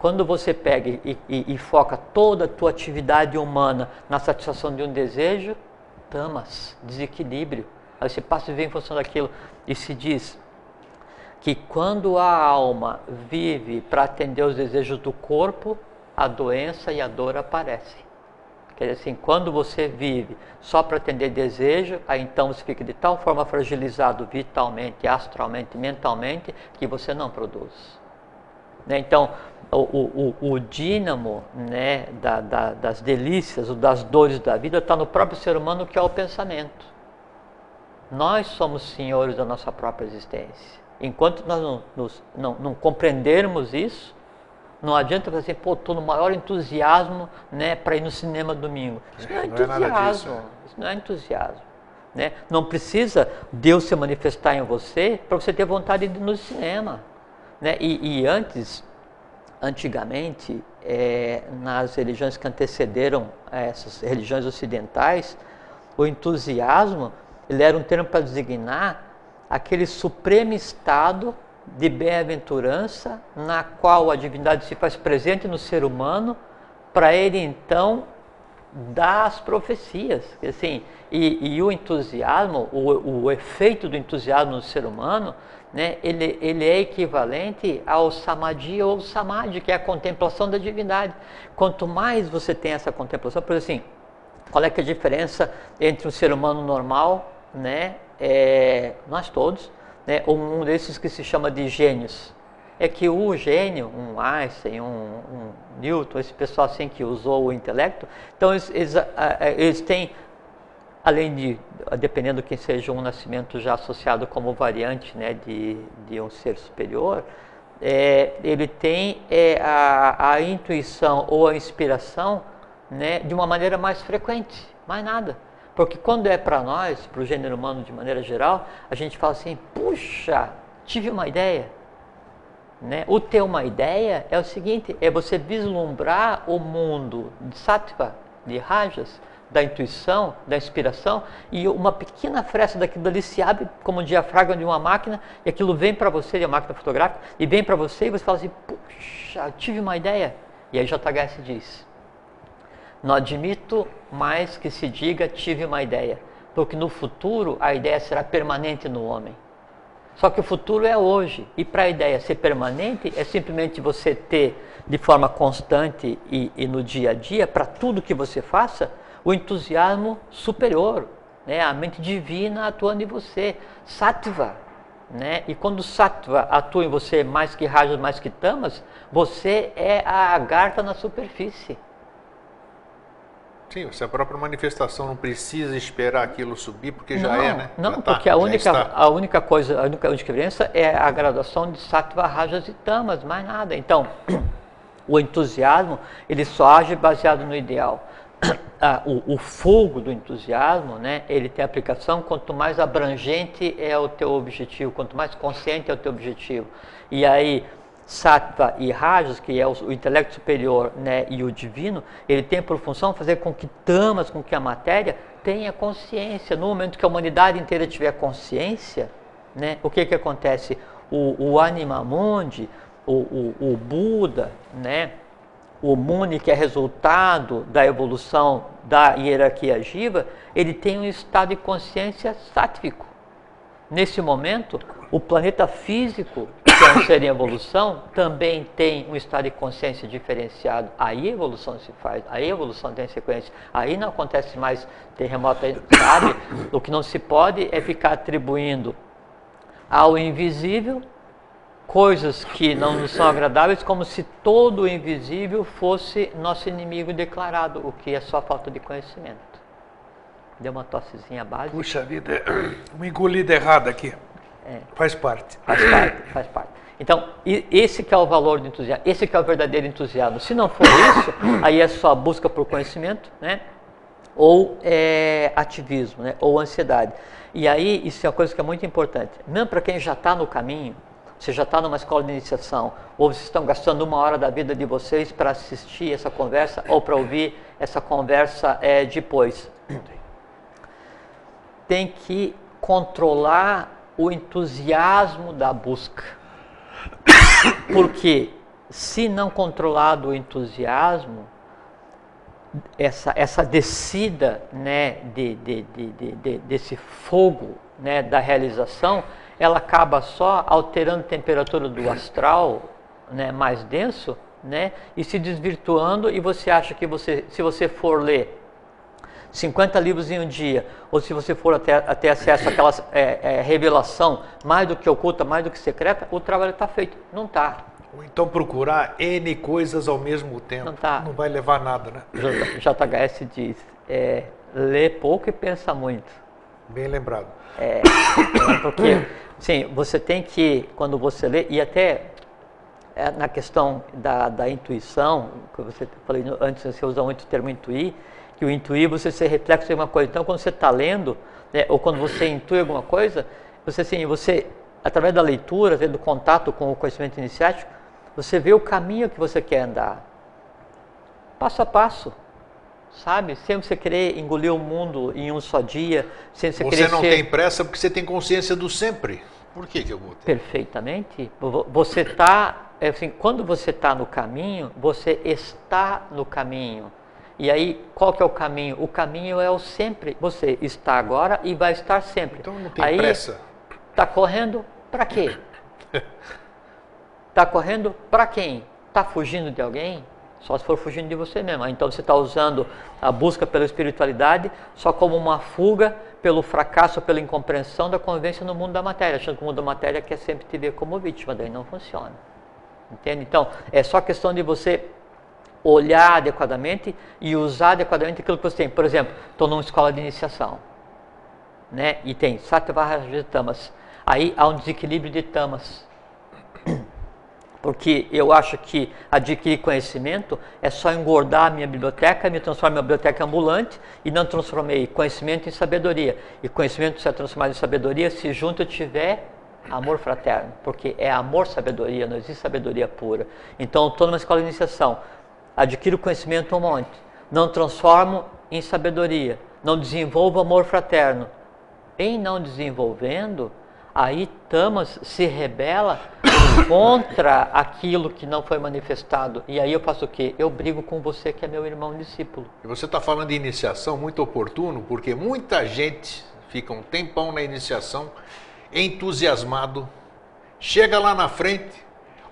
Quando você pega e, e, e foca toda a tua atividade humana na satisfação de um desejo, tamas, desequilíbrio. Aí você passa a viver em função daquilo e se diz que quando a alma vive para atender os desejos do corpo, a doença e a dor aparecem. Quer dizer assim, quando você vive só para atender desejo, aí então você fica de tal forma fragilizado vitalmente, astralmente, mentalmente, que você não produz. Né? Então, o, o, o, dínamo né, da, da, das delícias, ou das dores da vida, está no próprio ser humano, que é o pensamento. Nós somos senhores da nossa própria existência. Enquanto nós não, nos, não, não compreendermos isso, não adianta você assim, pô, estou no maior entusiasmo né, para ir no cinema domingo. Isso não é, não entusiasmo. É disso, né? Isso não é entusiasmo. Né? Não precisa Deus se manifestar em você para você ter vontade de ir no cinema. Né? E, e antes, antigamente, é, nas religiões que antecederam essas religiões ocidentais, o entusiasmo ele era um termo para designar aquele supremo estado de bem-aventurança na qual a divindade se faz presente no ser humano para ele então dar as profecias. Assim, e, e o entusiasmo, o, o, efeito do entusiasmo no ser humano, né, ele, ele é equivalente ao samadhi ou samadhi, que é a contemplação da divindade. Quanto mais você tem essa contemplação, por exemplo, assim, qual é, é a diferença entre um ser humano normal, né, é, nós todos, né, um desses que se chama de gênios? É que o gênio, um Einstein, um, um Newton, esse pessoal assim que usou o intelecto, então eles, eles, eles têm, além de, dependendo de quem seja um nascimento já associado como variante né, de, de um ser superior, é, ele tem é, a, a intuição ou a inspiração né, de uma maneira mais frequente, mais nada. Porque quando é para nós, para o gênero humano de maneira geral, a gente fala assim: puxa, tive uma ideia. Né? O ter uma ideia é o seguinte: é você vislumbrar o mundo de sattva, de rajas, da intuição, da inspiração, e uma pequena fresta daquilo ali se abre como um diafragma de uma máquina, e aquilo vem para você, de uma máquina fotográfica, e vem para você, e você fala assim: puxa, tive uma ideia. E aí JHS diz: não admito mais que se diga tive uma ideia, porque no futuro a ideia será permanente no homem. Só que o futuro é hoje, e para a ideia ser permanente é simplesmente você ter de forma constante e, e no dia a dia, para tudo que você faça, o entusiasmo superior, né? a mente divina atuando em você, sattva. Né? E quando sattva atua em você mais que rajas, mais que tamas, você é a agarta na superfície. Sim, se a própria manifestação não precisa esperar aquilo subir, porque já é, né? Não, tá, porque a única, a única coisa, a única, a única diferença é a graduação de sattva, rajas e tamas, mais nada. Então, o entusiasmo, ele só age baseado no ideal. Ah, o, o, fogo do entusiasmo, né, ele tem aplicação quanto mais abrangente é o teu objetivo, quanto mais consciente é o teu objetivo. E aí, sattva e rajas, que é o, o, intelecto superior né, e o divino, ele tem por função fazer com que tamas, com que a matéria tenha consciência. No momento que a humanidade inteira tiver consciência, né, o que, que acontece? O, o anima mundi, o, o, o Buda, né, o Muni, que é resultado da evolução da hierarquia jiva, ele tem um estado de consciência sátvico. Nesse momento, o planeta físico que é um ser em evolução, também tem um estado de consciência diferenciado. Aí a evolução se faz, aí a evolução tem sequência. Aí não acontece mais terremoto, sabe? O que não se pode é ficar atribuindo ao invisível coisas que não nos são agradáveis, como se todo o invisível fosse nosso inimigo declarado, o que é só falta de conhecimento. Deu uma tossezinha básica. Puxa vida, uma engolida errada aqui. É. Faz parte. Faz parte, faz parte. Então, esse que é o valor do entusiasmo, esse que é o verdadeiro entusiasmo. Se não for isso, aí é só busca por conhecimento, né? Ou é, ativismo, né? Ou ansiedade. E aí, isso é uma coisa que é muito importante. Mesmo para quem já está no caminho, você já está numa escola de iniciação, ou vocês estão gastando uma hora da vida de vocês para assistir essa conversa, ou para ouvir essa conversa é, depois. Tem que controlar o entusiasmo da busca. Porque se não controlado o entusiasmo, essa, essa descida né, de, de, de, de, desse fogo né, da realização, ela acaba só alterando a temperatura do astral né, mais denso né, e se desvirtuando e você acha que você, se você for ler 50 livros em um dia, ou se você for até, até acesso àquela é, é, revelação mais do que oculta, mais do que secreta, o trabalho está feito. Não está. Ou então procurar N coisas ao mesmo tempo. Não, tá. não vai levar nada, né? JHS diz, é, lê pouco e pensa muito. Bem lembrado. É, porque, sim, você tem que, quando você lê, e até é, na questão da, da intuição, que você falou antes, você usa muito o termo intuir, que o intuir você ser reflexo de uma coisa. Então, quando você está lendo, né, ou quando você intui alguma coisa, você assim, você através da leitura, do contato com o conhecimento iniciático, você vê o caminho que você quer andar, passo a passo, sabe? Sem você querer engolir o mundo em um só dia, sem você, você querer não ser... tem pressa porque você tem consciência do sempre. Por que, que eu vou ter? Perfeitamente. Você está, é assim, quando você está no caminho, você está no caminho. E aí, qual que é o caminho? O caminho é o sempre. Você está agora e vai estar sempre. Então não tem aí, pressa. Está correndo para quê? Está correndo para quem? Está fugindo de alguém? Só se for fugindo de você mesmo. Então você está usando a busca pela espiritualidade só como uma fuga pelo fracasso, pela incompreensão da convivência no mundo da matéria, achando que o mundo da matéria quer sempre te ver como vítima, daí não funciona. Entende? Então, é só questão de você olhar adequadamente e usar adequadamente aquilo que você tem. Por exemplo, estou numa escola de iniciação, né? E tem Sattva Tamas. Aí há um desequilíbrio de tamas porque eu acho que adquirir conhecimento é só engordar a minha biblioteca, me transformar em uma biblioteca ambulante e não transformei conhecimento em sabedoria. E conhecimento se é transformado em sabedoria se junto tiver amor fraterno, porque é amor-sabedoria, não existe sabedoria pura. Então, estou numa escola de iniciação, adquiro conhecimento um monte, não transformo em sabedoria, não desenvolvo amor fraterno. Em não desenvolvendo, aí Tamas se rebela contra aquilo que não foi manifestado. E aí eu faço o quê? Eu brigo com você que é meu irmão discípulo. E você está falando de iniciação muito oportuno, porque muita gente fica um tempão na iniciação, entusiasmado, chega lá na frente,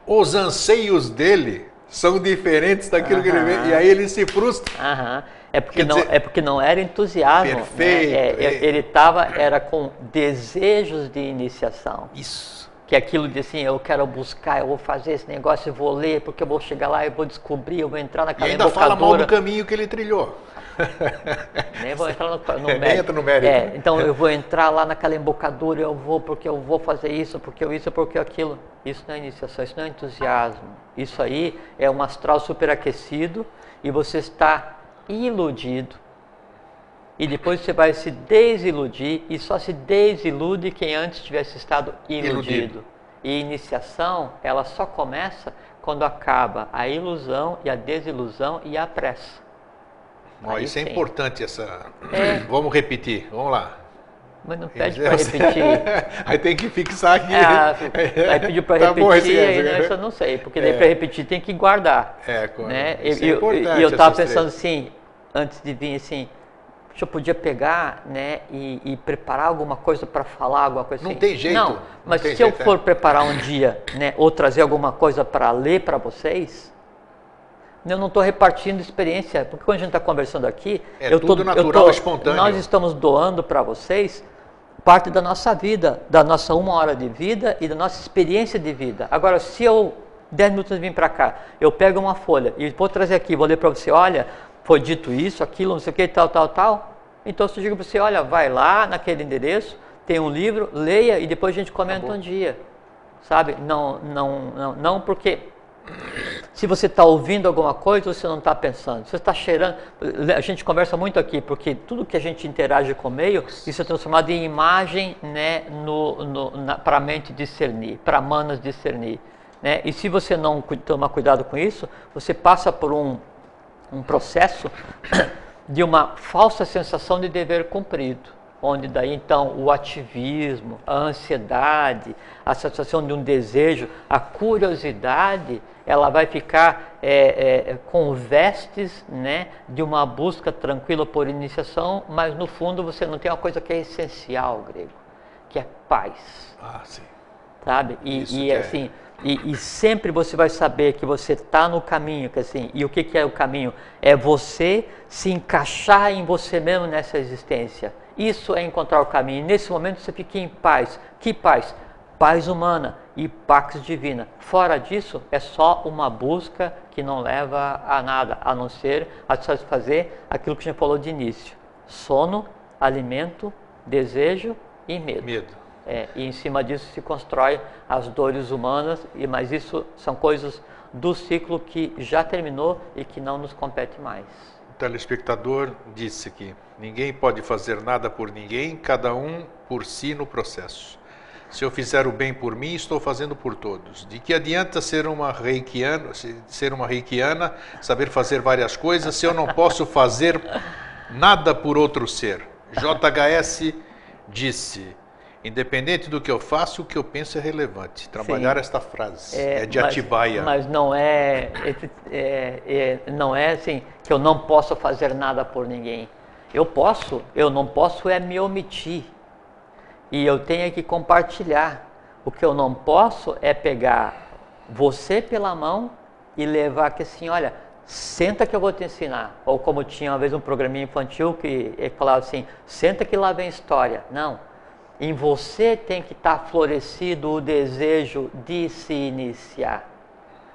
os anseios dele são diferentes daquilo Aham. que ele vê, e aí ele se frustra. Aham. É porque, não, é porque não era entusiasmo. Né? Perfeito. Né? É, é. Ele estava era com desejos de iniciação. Isso. Que aquilo de assim, eu quero buscar, eu vou fazer esse negócio, eu vou ler, porque eu vou chegar lá, eu vou descobrir, eu vou entrar naquela e ainda fala mal do caminho que ele trilhou. Nem vou entrar no, no mérito. Nem entra no mérito. É, então eu vou entrar lá naquela embocadura, eu vou porque eu vou fazer isso, porque eu isso, porque aquilo. Isso não é iniciação, isso não é entusiasmo. Isso aí é um astral superaquecido e você está iludido. E depois você vai se desiludir e só se desilude quem antes tivesse estado iludido. iludido. E iniciação, ela só começa quando acaba a ilusão e a desilusão e a pressa. Ó, isso é importante essa. É. Vamos repetir, vamos lá. Mas não pede para repetir. aí tem que fixar aqui. É, aí pediu para tá repetir, aí, não, isso eu não sei, porque daí é. para repetir tem que guardar. É, né? Isso é importante. E eu estava pensando assim, antes de vir assim, se eu podia pegar né, e, e preparar alguma coisa para falar, alguma coisa não assim. Não tem jeito. Não, mas se jeito, eu for é. preparar um dia né, ou trazer alguma coisa para ler para vocês, eu não estou repartindo experiência, porque quando a gente está conversando aqui, é eu tudo tô, natural, eu tô, espontâneo. Nós estamos doando para vocês parte da nossa vida, da nossa uma hora de vida e da nossa experiência de vida. Agora, se eu 10 minutos vim para cá, eu pego uma folha e vou trazer aqui, vou ler para você, olha, foi dito isso, aquilo, não sei o que, tal, tal, tal. Então, se eu digo para você, olha, vai lá naquele endereço, tem um livro, leia e depois a gente comenta um dia. Sabe? Não, não, não, não porque se você está ouvindo alguma coisa, você não está pensando. Você está cheirando. A gente conversa muito aqui, porque tudo que a gente interage com o meio, isso é transformado em imagem né, para a mente discernir, para manas discernir. Né? E se você não tomar cuidado com isso, você passa por um, um processo de uma falsa sensação de dever cumprido onde daí então o ativismo, a ansiedade, a satisfação de um desejo, a curiosidade, ela vai ficar é, é, com vestes né, de uma busca tranquila por iniciação, mas no fundo você não tem uma coisa que é essencial, grego, que é paz. Ah, sim. Sabe? E, e é. assim, e, e, sempre você vai saber que você está no caminho, que assim, e o que, que é o caminho? É você se encaixar em você mesmo nessa existência. Isso é encontrar o caminho. nesse momento você fica em paz. Que paz? Paz humana e pax divina. Fora disso, é só uma busca que não leva a nada, a não ser a satisfazer aquilo que a gente falou de início: sono, alimento, desejo e medo. Medo. É, e em cima disso se constrói as dores humanas, e mas isso são coisas do ciclo que já terminou e que não nos compete mais. Telespectador disse que ninguém pode fazer nada por ninguém, cada um por si no processo. Se eu fizer o bem por mim, estou fazendo por todos. De que adianta ser uma reikiana, ser uma reikiana, saber fazer várias coisas, se eu não posso fazer nada por outro ser? JHS disse: Independente do que eu faço, o que eu penso é relevante. Trabalhar Sim. esta frase É, é, de mas- Atibaia. Mas não é, é- é- não é assim que eu não posso fazer nada por ninguém. Eu posso, eu não posso é me omitir. E eu tenho que compartilhar. O que eu não posso é pegar você pela mão e levar que assim, olha, senta que eu vou te ensinar. Ou como tinha uma vez um programinha infantil que ele falava assim, senta que lá vem história. Não. Em você tem que estar florescido o desejo de se iniciar.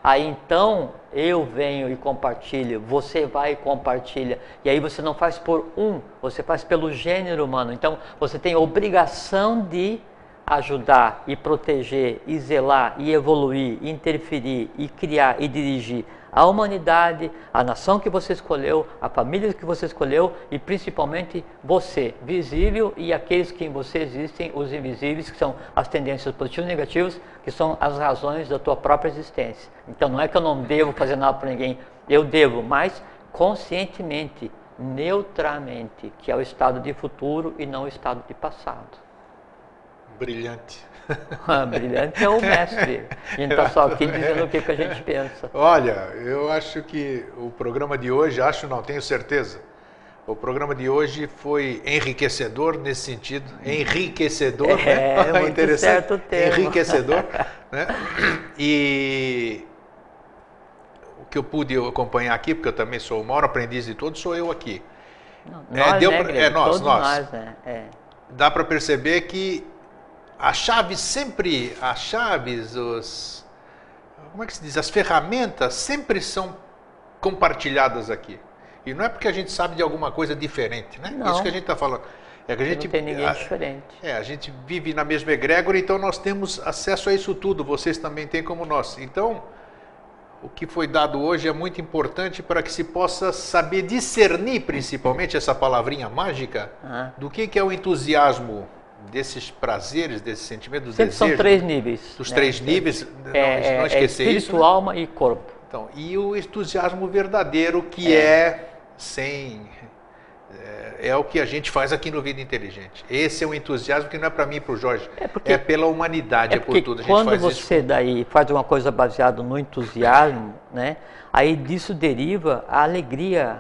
Aí então eu venho e compartilho, você vai e compartilha. E aí você não faz por um, você faz pelo gênero humano. Então você tem obrigação de ajudar e proteger e zelar e evoluir, interferir e criar e dirigir a humanidade, a nação que você escolheu, a família que você escolheu e principalmente você, visível e aqueles que em você existem, os invisíveis, que são as tendências positivas e negativas, que são as razões da tua própria existência. Então não é que eu não devo fazer nada para ninguém, eu devo, mas conscientemente, neutramente, que é o estado de futuro e não o estado de passado. Brilhante. Ah, Brilhante é o mestre. A gente está só aqui dizendo o que, que a gente pensa. Olha, eu acho que o programa de hoje, acho não, tenho certeza. O programa de hoje foi enriquecedor nesse sentido. Enriquecedor, É, né? muito certo o termo. Enriquecedor, né? E o que eu pude acompanhar aqui, porque eu também sou o maior aprendiz de todos, sou eu aqui. Não, É, nós, deu né, pra- é, nós, nós. nós, né? É. Dá para perceber que a chave sempre, as chaves, os como é que se diz, as ferramentas sempre são compartilhadas aqui. E não é porque a gente sabe de alguma coisa diferente, né? Não. Isso que a gente está falando. É que a gente Não tem ninguém a- diferente. é, a gente vive na mesma egrégora, então nós temos acesso a isso tudo, vocês também têm como nós. Então, o que foi dado hoje é muito importante para que se possa saber discernir, principalmente essa palavrinha mágica, Ah. do que, que é o entusiasmo desses prazeres, desse sentimento, dos Sempre são desejos, três níveis. dos né? três níveis, não, É, não é, esquecer é isso. espírito, né? alma e corpo. Então, e o entusiasmo verdadeiro, que é, sem. É, é o que a gente faz aqui no Vida Inteligente. Esse é o entusiasmo que não é para mim e para o Jorge. É porque- pela humanidade, é, É por tudo. Quando faz isso. você daí faz uma coisa baseada no entusiasmo, né? Aí disso deriva a alegria.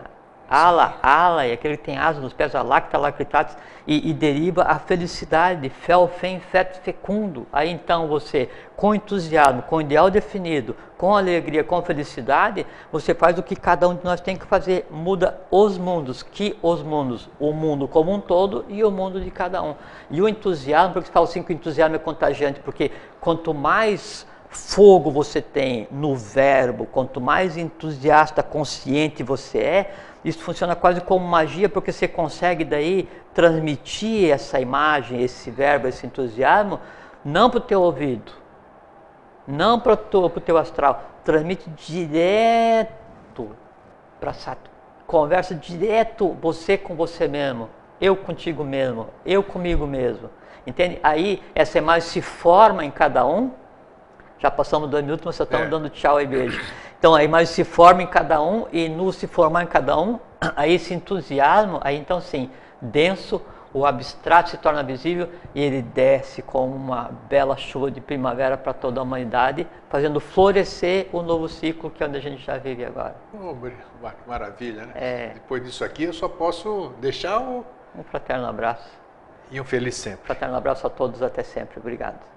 Ala, ala, é aquele que tem asas nos pés, alacta, lacritatis, e, e deriva a felicidade, fel, fem, fet, fecundo. Aí então você, com entusiasmo, com ideal definido, com alegria, com felicidade, você faz o que cada um de nós tem que fazer, muda os mundos, que os mundos, o mundo como um todo e o mundo de cada um. E o entusiasmo, porque você fala assim que o entusiasmo é contagiante, porque quanto mais fogo você tem no verbo, quanto mais entusiasta, consciente você é, isso funciona quase como magia, porque você consegue daí transmitir essa imagem, esse verbo, esse entusiasmo, não para o teu ouvido, não para o teu astral, transmite direto para conversa direto você com você mesmo, eu contigo mesmo, eu comigo mesmo. Entende? Aí essa imagem se forma em cada um. Já passamos dois minutos, mas só estamos É. dando tchau e beijo. Então a imagem se forma em cada um e no se formar em cada um, aí esse entusiasmo, aí então sim, denso, o abstrato se torna visível e ele desce como uma bela chuva de primavera para toda a humanidade, fazendo florescer o novo ciclo que é onde a gente já vive agora. Oh, maravilha, né? É. Depois disso aqui eu só posso deixar o... Um fraterno abraço. e um feliz sempre. Fraterno abraço a todos, até sempre. Obrigado.